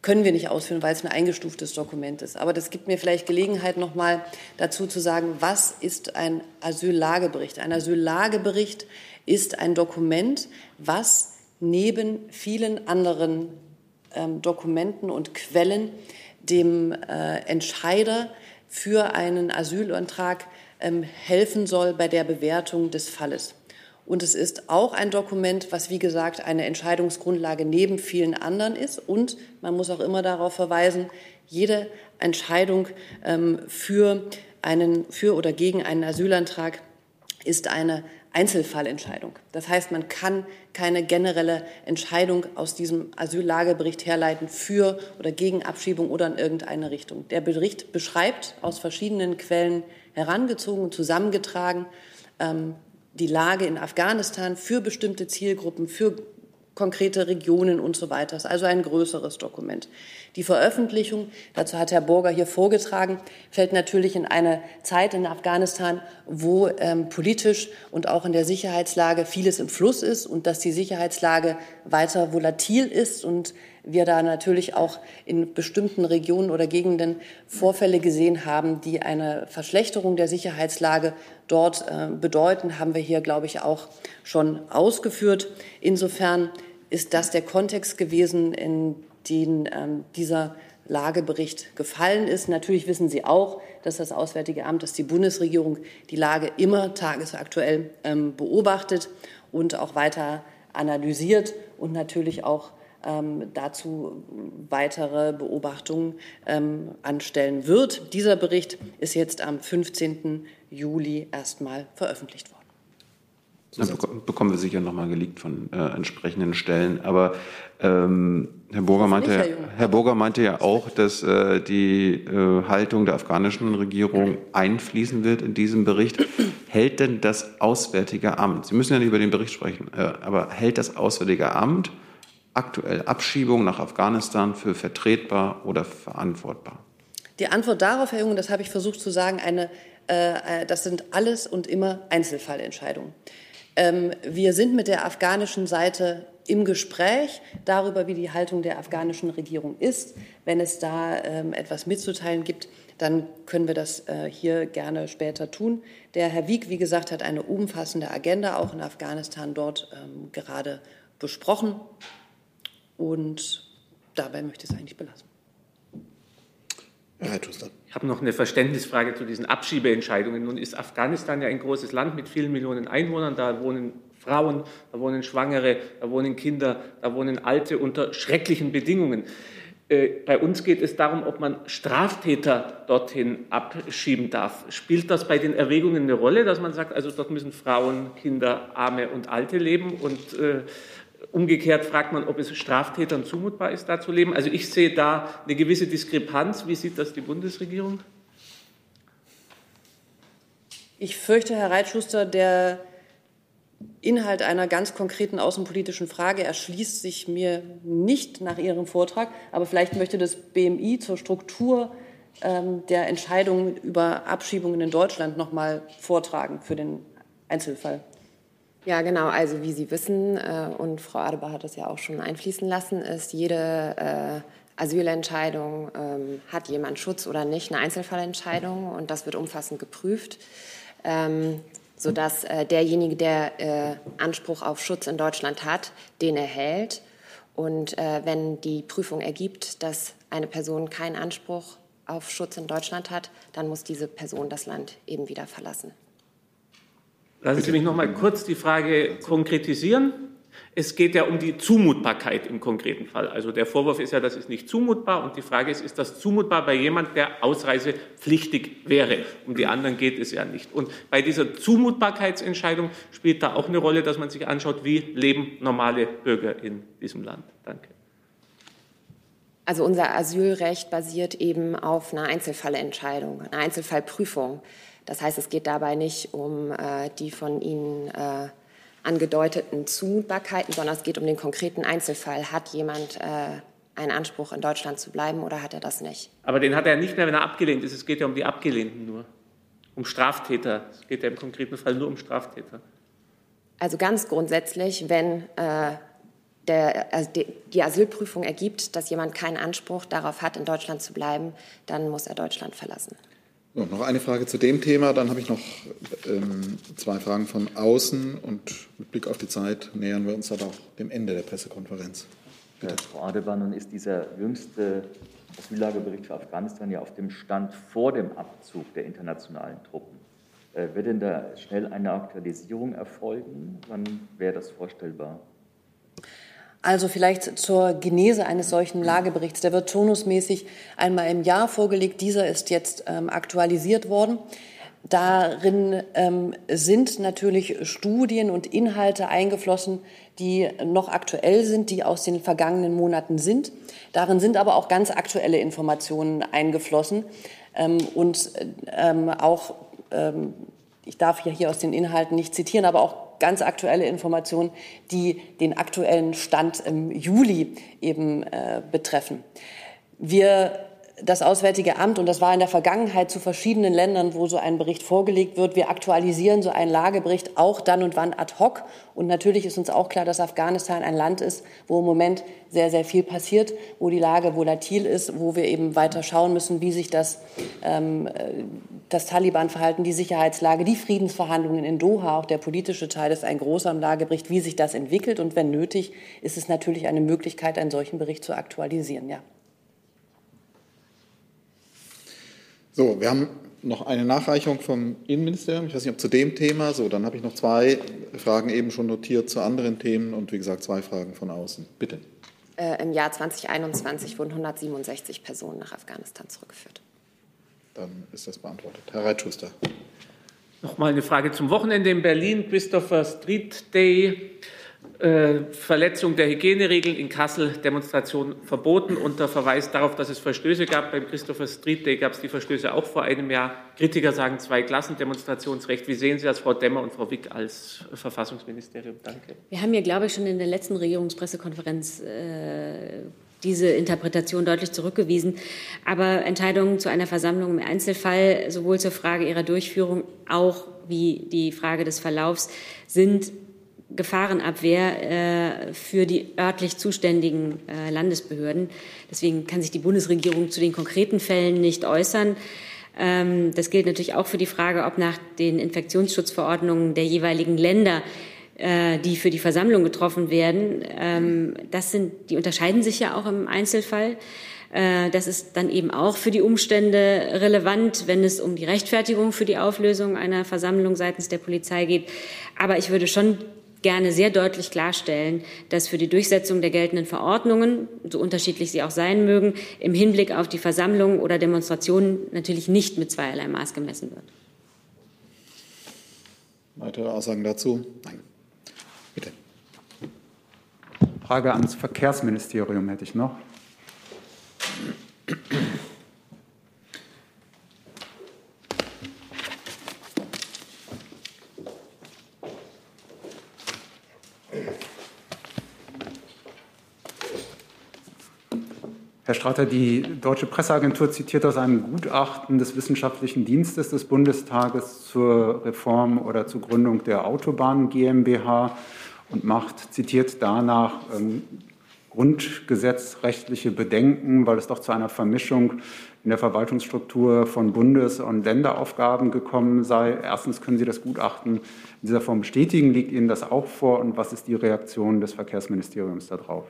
Können wir nicht ausführen, weil es ein eingestuftes Dokument ist. Aber das gibt mir vielleicht Gelegenheit, noch mal dazu zu sagen, was ist ein Asyllagebericht? Ein Asyllagebericht ist ein Dokument, was neben vielen anderen ähm, Dokumenten und Quellen dem äh, Entscheider für einen Asylantrag helfen soll bei der Bewertung des Falles. Und es ist auch ein Dokument, was, wie gesagt, eine Entscheidungsgrundlage neben vielen anderen ist. Und man muss auch immer darauf verweisen, jede Entscheidung ähm, für, einen, für oder gegen einen Asylantrag ist eine Einzelfallentscheidung. Das heißt, man kann keine generelle Entscheidung aus diesem Asyllagebericht herleiten für oder gegen Abschiebung oder in irgendeine Richtung. Der Bericht beschreibt aus verschiedenen Quellen herangezogen und zusammengetragen ähm, die Lage in Afghanistan für bestimmte Zielgruppen, für konkrete Regionen und so weiter. Also ein größeres Dokument. Die Veröffentlichung, dazu hat Herr Burger hier vorgetragen, fällt natürlich in eine Zeit in Afghanistan, wo ähm, politisch und auch in der Sicherheitslage vieles im Fluss ist und dass die Sicherheitslage weiter volatil ist und wir da natürlich auch in bestimmten Regionen oder Gegenden Vorfälle gesehen haben, die eine Verschlechterung der Sicherheitslage dort äh, bedeuten, haben wir hier, glaube ich, auch schon ausgeführt. Insofern ist das der Kontext gewesen, in den ähm, dieser Lagebericht gefallen ist. Natürlich wissen Sie auch, dass das Auswärtige Amt, dass die Bundesregierung die Lage immer tagesaktuell ähm, beobachtet und auch weiter analysiert und natürlich auch ähm, dazu weitere Beobachtungen ähm, anstellen wird. Dieser Bericht ist jetzt am 15. Juli erstmal veröffentlicht worden. Dann bekommen wir sicher nochmal geleakt von äh, entsprechenden Stellen. Aber ähm, Herr, Burger meinte, Herr Burger meinte ja auch, dass äh, die äh, Haltung der afghanischen Regierung einfließen wird in diesem Bericht. Hält denn das Auswärtige Amt, Sie müssen ja nicht über den Bericht sprechen, äh, aber hält das Auswärtige Amt aktuell Abschiebung nach Afghanistan für vertretbar oder verantwortbar? Die Antwort darauf, Herr Jung, das habe ich versucht zu sagen, eine, äh, äh das sind alles und immer Einzelfallentscheidungen. Ähm, wir sind mit der afghanischen Seite im Gespräch darüber, wie die Haltung der afghanischen Regierung ist. Wenn es da ähm, etwas mitzuteilen gibt, dann können wir das äh, hier gerne später tun. Der Herr Wieck, wie gesagt, hat eine umfassende Agenda auch in Afghanistan dort ähm, gerade besprochen. Und dabei möchte ich es eigentlich belassen. Herr Ich habe noch eine Verständnisfrage zu diesen Abschiebeentscheidungen. Nun ist Afghanistan ja ein großes Land mit vielen Millionen Einwohnern. Da wohnen Frauen, da wohnen Schwangere, da wohnen Kinder, da wohnen Alte unter schrecklichen Bedingungen. Äh, bei uns geht es darum, ob man Straftäter dorthin abschieben darf. Spielt das bei den Erwägungen eine Rolle, dass man sagt, also dort müssen Frauen, Kinder, Arme und Alte leben und äh, Umgekehrt fragt man, ob es Straftätern zumutbar ist, da zu leben. Also ich sehe da eine gewisse Diskrepanz. Wie sieht das die Bundesregierung? Ich fürchte, Herr Reitschuster, der Inhalt einer ganz konkreten außenpolitischen Frage erschließt sich mir nicht nach Ihrem Vortrag. Aber vielleicht möchte das BMI zur Struktur ähm, der Entscheidungen über Abschiebungen in Deutschland noch mal vortragen für den Einzelfall. Ja, genau. Also wie Sie wissen, äh, und Frau Adebar hat das ja auch schon einfließen lassen, ist jede äh, Asylentscheidung, ähm, hat jemand Schutz oder nicht, eine Einzelfallentscheidung und das wird umfassend geprüft, ähm, sodass äh, derjenige, der äh, Anspruch auf Schutz in Deutschland hat, den erhält. Und äh, wenn die Prüfung ergibt, dass eine Person keinen Anspruch auf Schutz in Deutschland hat, dann muss diese Person das Land eben wieder verlassen. Lassen Sie mich noch mal kurz die Frage konkretisieren. Es geht ja um die Zumutbarkeit im konkreten Fall. Also der Vorwurf ist ja, das ist nicht zumutbar. Und die Frage ist, ist das zumutbar bei jemand, der ausreisepflichtig wäre? Um die anderen geht es ja nicht. Und bei dieser Zumutbarkeitsentscheidung spielt da auch eine Rolle, dass man sich anschaut, wie leben normale Bürger in diesem Land. Danke. Also unser Asylrecht basiert eben auf einer Einzelfallentscheidung, einer Einzelfallprüfung. Das heißt, es geht dabei nicht um äh, die von Ihnen äh, angedeuteten Zumutbarkeiten, sondern es geht um den konkreten Einzelfall. Hat jemand äh, einen Anspruch, in Deutschland zu bleiben oder hat er das nicht? Aber den hat er nicht mehr, wenn er abgelehnt ist. Es geht ja um die Abgelehnten nur. Um Straftäter. Es geht ja im konkreten Fall nur um Straftäter. Also ganz grundsätzlich, wenn äh, der, also die, die Asylprüfung ergibt, dass jemand keinen Anspruch darauf hat, in Deutschland zu bleiben, dann muss er Deutschland verlassen. So, noch eine Frage zu dem Thema. Dann habe ich noch ähm, zwei Fragen von außen. Und mit Blick auf die Zeit nähern wir uns dann auch dem Ende der Pressekonferenz. Bitte. Ja, Frau Adeban, nun ist dieser jüngste Asyllagebericht für Afghanistan ja auf dem Stand vor dem Abzug der internationalen Truppen. Äh, wird denn da schnell eine Aktualisierung erfolgen? Wann wäre das vorstellbar? Also vielleicht zur Genese eines solchen Lageberichts. Der wird turnusmäßig einmal im Jahr vorgelegt. Dieser ist jetzt ähm, aktualisiert worden. Darin ähm, sind natürlich Studien und Inhalte eingeflossen, die noch aktuell sind, die aus den vergangenen Monaten sind. Darin sind aber auch ganz aktuelle Informationen eingeflossen ähm, und ähm, auch, ähm, ich darf ja hier aus den Inhalten nicht zitieren, aber auch ganz aktuelle Informationen, die den aktuellen Stand im Juli eben äh, betreffen. Wir das Auswärtige Amt, und das war in der Vergangenheit zu verschiedenen Ländern, wo so ein Bericht vorgelegt wird, wir aktualisieren so einen Lagebericht auch dann und wann ad hoc. Und natürlich ist uns auch klar, dass Afghanistan ein Land ist, wo im Moment sehr, sehr viel passiert, wo die Lage volatil ist, wo wir eben weiter schauen müssen, wie sich das, ähm, das Taliban-Verhalten, die Sicherheitslage, die Friedensverhandlungen in Doha, auch der politische Teil ist ein großer Lagebericht, wie sich das entwickelt. Und wenn nötig, ist es natürlich eine Möglichkeit, einen solchen Bericht zu aktualisieren. Ja. So, wir haben noch eine Nachreichung vom Innenministerium. Ich weiß nicht, ob zu dem Thema. So, dann habe ich noch zwei Fragen eben schon notiert zu anderen Themen und wie gesagt zwei Fragen von außen. Bitte. Äh, Im Jahr 2021 wurden 167 Personen nach Afghanistan zurückgeführt. Dann ist das beantwortet. Herr Reitschuster. Noch mal eine Frage zum Wochenende in Berlin. Christopher Street Day. Äh, Verletzung der Hygieneregeln in Kassel Demonstration verboten unter Verweis darauf, dass es Verstöße gab. Beim Christopher Street Day gab es die Verstöße auch vor einem Jahr. Kritiker sagen zwei Klassendemonstrationsrecht. Wie sehen Sie das, Frau Demmer und Frau Wick als Verfassungsministerium? Danke. Wir haben ja, glaube ich, schon in der letzten Regierungspressekonferenz äh, diese Interpretation deutlich zurückgewiesen. Aber Entscheidungen zu einer Versammlung im Einzelfall, sowohl zur Frage ihrer Durchführung auch wie die Frage des Verlaufs, sind Gefahrenabwehr äh, für die örtlich zuständigen äh, Landesbehörden. Deswegen kann sich die Bundesregierung zu den konkreten Fällen nicht äußern. Ähm, das gilt natürlich auch für die Frage, ob nach den Infektionsschutzverordnungen der jeweiligen Länder äh, die für die Versammlung getroffen werden, ähm, das sind, die unterscheiden sich ja auch im Einzelfall. Das ist dann eben auch für die Umstände relevant, wenn es um die Rechtfertigung für die Auflösung einer Versammlung seitens der Polizei geht. Aber ich würde schon gerne sehr deutlich klarstellen, dass für die Durchsetzung der geltenden Verordnungen, so unterschiedlich sie auch sein mögen, im Hinblick auf die Versammlungen oder Demonstrationen natürlich nicht mit zweierlei Maß gemessen wird. Weitere Aussagen dazu? Nein. Bitte. Frage ans Verkehrsministerium hätte ich noch. Herr Strater, die Deutsche Presseagentur zitiert aus einem Gutachten des Wissenschaftlichen Dienstes des Bundestages zur Reform oder zur Gründung der Autobahn GmbH und macht, zitiert danach ähm, grundgesetzrechtliche Bedenken, weil es doch zu einer Vermischung in der Verwaltungsstruktur von Bundes- und Länderaufgaben gekommen sei. Erstens können Sie das Gutachten in dieser Form bestätigen. Liegt Ihnen das auch vor? Und was ist die Reaktion des Verkehrsministeriums darauf?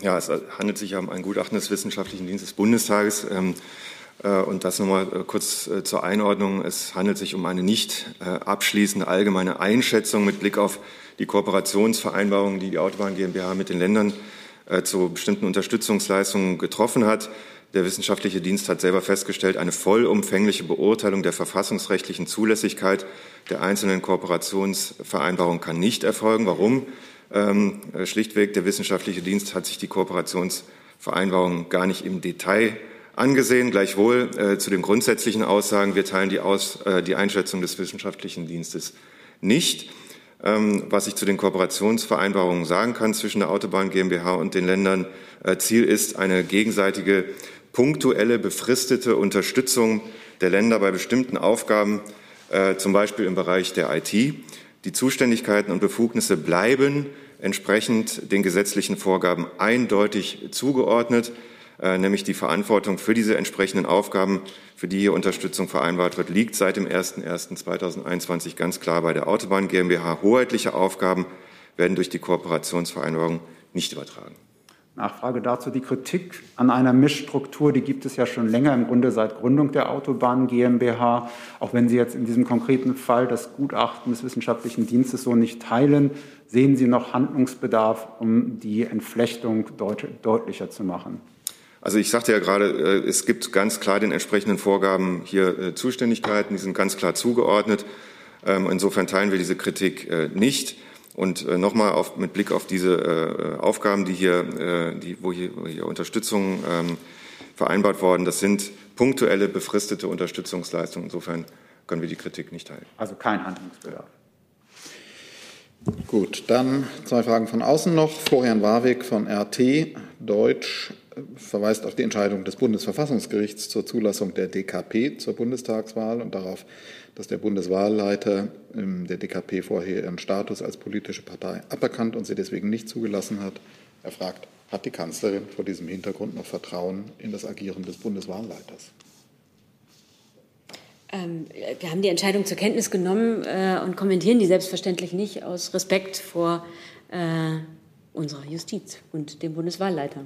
Ja, es handelt sich um ein Gutachten des Wissenschaftlichen Dienstes des Bundestages. Ähm, äh, und das nochmal äh, kurz äh, zur Einordnung. Es handelt sich um eine nicht abschließende allgemeine Einschätzung mit Blick auf die Kooperationsvereinbarungen, die die Autobahn GmbH mit den Ländern zu bestimmten Unterstützungsleistungen getroffen hat. Der wissenschaftliche Dienst hat selber festgestellt, eine vollumfängliche Beurteilung der verfassungsrechtlichen Zulässigkeit der einzelnen Kooperationsvereinbarungen kann nicht erfolgen. Warum? Ähm, schlichtweg, der wissenschaftliche Dienst hat sich die Kooperationsvereinbarung gar nicht im Detail angesehen. Gleichwohl äh, zu den grundsätzlichen Aussagen, wir teilen die, Aus, äh, die Einschätzung des wissenschaftlichen Dienstes nicht. Ähm, was ich zu den Kooperationsvereinbarungen sagen kann zwischen der Autobahn GmbH und den Ländern, äh, Ziel ist eine gegenseitige punktuelle, befristete Unterstützung der Länder bei bestimmten Aufgaben, äh, zum Beispiel im Bereich der IT. Die Zuständigkeiten und Befugnisse bleiben entsprechend den gesetzlichen Vorgaben eindeutig zugeordnet, äh, nämlich die Verantwortung für diese entsprechenden Aufgaben, für die hier Unterstützung vereinbart wird, liegt seit dem 01.01.2021 ganz klar bei der Autobahn GmbH. Hoheitliche Aufgaben werden durch die Kooperationsvereinbarung nicht übertragen. Nachfrage dazu. Die Kritik an einer Mischstruktur, die gibt es ja schon länger, im Grunde seit Gründung der Autobahn GmbH. Auch wenn Sie jetzt in diesem konkreten Fall das Gutachten des wissenschaftlichen Dienstes so nicht teilen, sehen Sie noch Handlungsbedarf, um die Entflechtung deut deutlicher zu machen? Also ich sagte ja gerade, äh, es gibt ganz klar den entsprechenden Vorgaben hier äh, Zuständigkeiten, die sind ganz klar zugeordnet. Ähm, insofern teilen wir diese Kritik äh, nicht. Und äh, nochmal mit Blick auf diese äh, Aufgaben, die hier, äh, die, wo, hier, wo hier Unterstützung ähm, vereinbart worden, das sind punktuelle, befristete Unterstützungsleistungen. Insofern können wir die Kritik nicht teilen. Also kein Handlungsbedarf. Gut, dann zwei Fragen von außen noch. Florian Warwick von RT Deutsch verweist auf die Entscheidung des Bundesverfassungsgerichts zur Zulassung der DKP zur Bundestagswahl und darauf, dass der Bundeswahlleiter ähm, der DKP vorher ihren Status als politische Partei aberkannt und sie deswegen nicht zugelassen hat. Er fragt, hat die Kanzlerin vor diesem Hintergrund noch Vertrauen in das Agieren des Bundeswahlleiters? Ähm, wir haben die Entscheidung zur Kenntnis genommen äh, und kommentieren die selbstverständlich nicht aus Respekt vor äh, unserer Justiz und dem Bundeswahlleiter.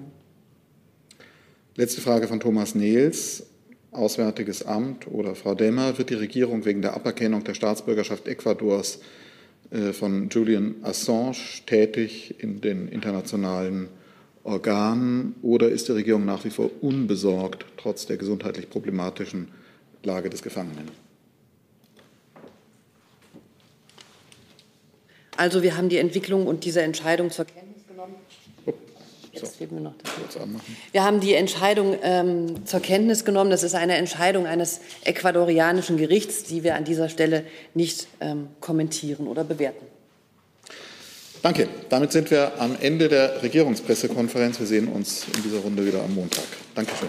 Letzte Frage von Thomas Nehls. Auswärtiges Amt oder Frau Demmer, wird die Regierung wegen der Aberkennung der Staatsbürgerschaft Ecuadors äh, von Julian Assange tätig in den internationalen Organen oder ist die Regierung nach wie vor unbesorgt trotz der gesundheitlich problematischen Lage des Gefangenen? Also wir haben die Entwicklung und diese Entscheidung zur Kenntnis Jetzt fehlt mir noch das. Wir haben die Entscheidung ähm, zur Kenntnis genommen. Das ist eine Entscheidung eines ecuadorianischen Gerichts, die wir an dieser Stelle nicht ähm, kommentieren oder bewerten. Danke. Damit sind wir am Ende der Regierungspressekonferenz. Wir sehen uns in dieser Runde wieder am Montag. Dankeschön.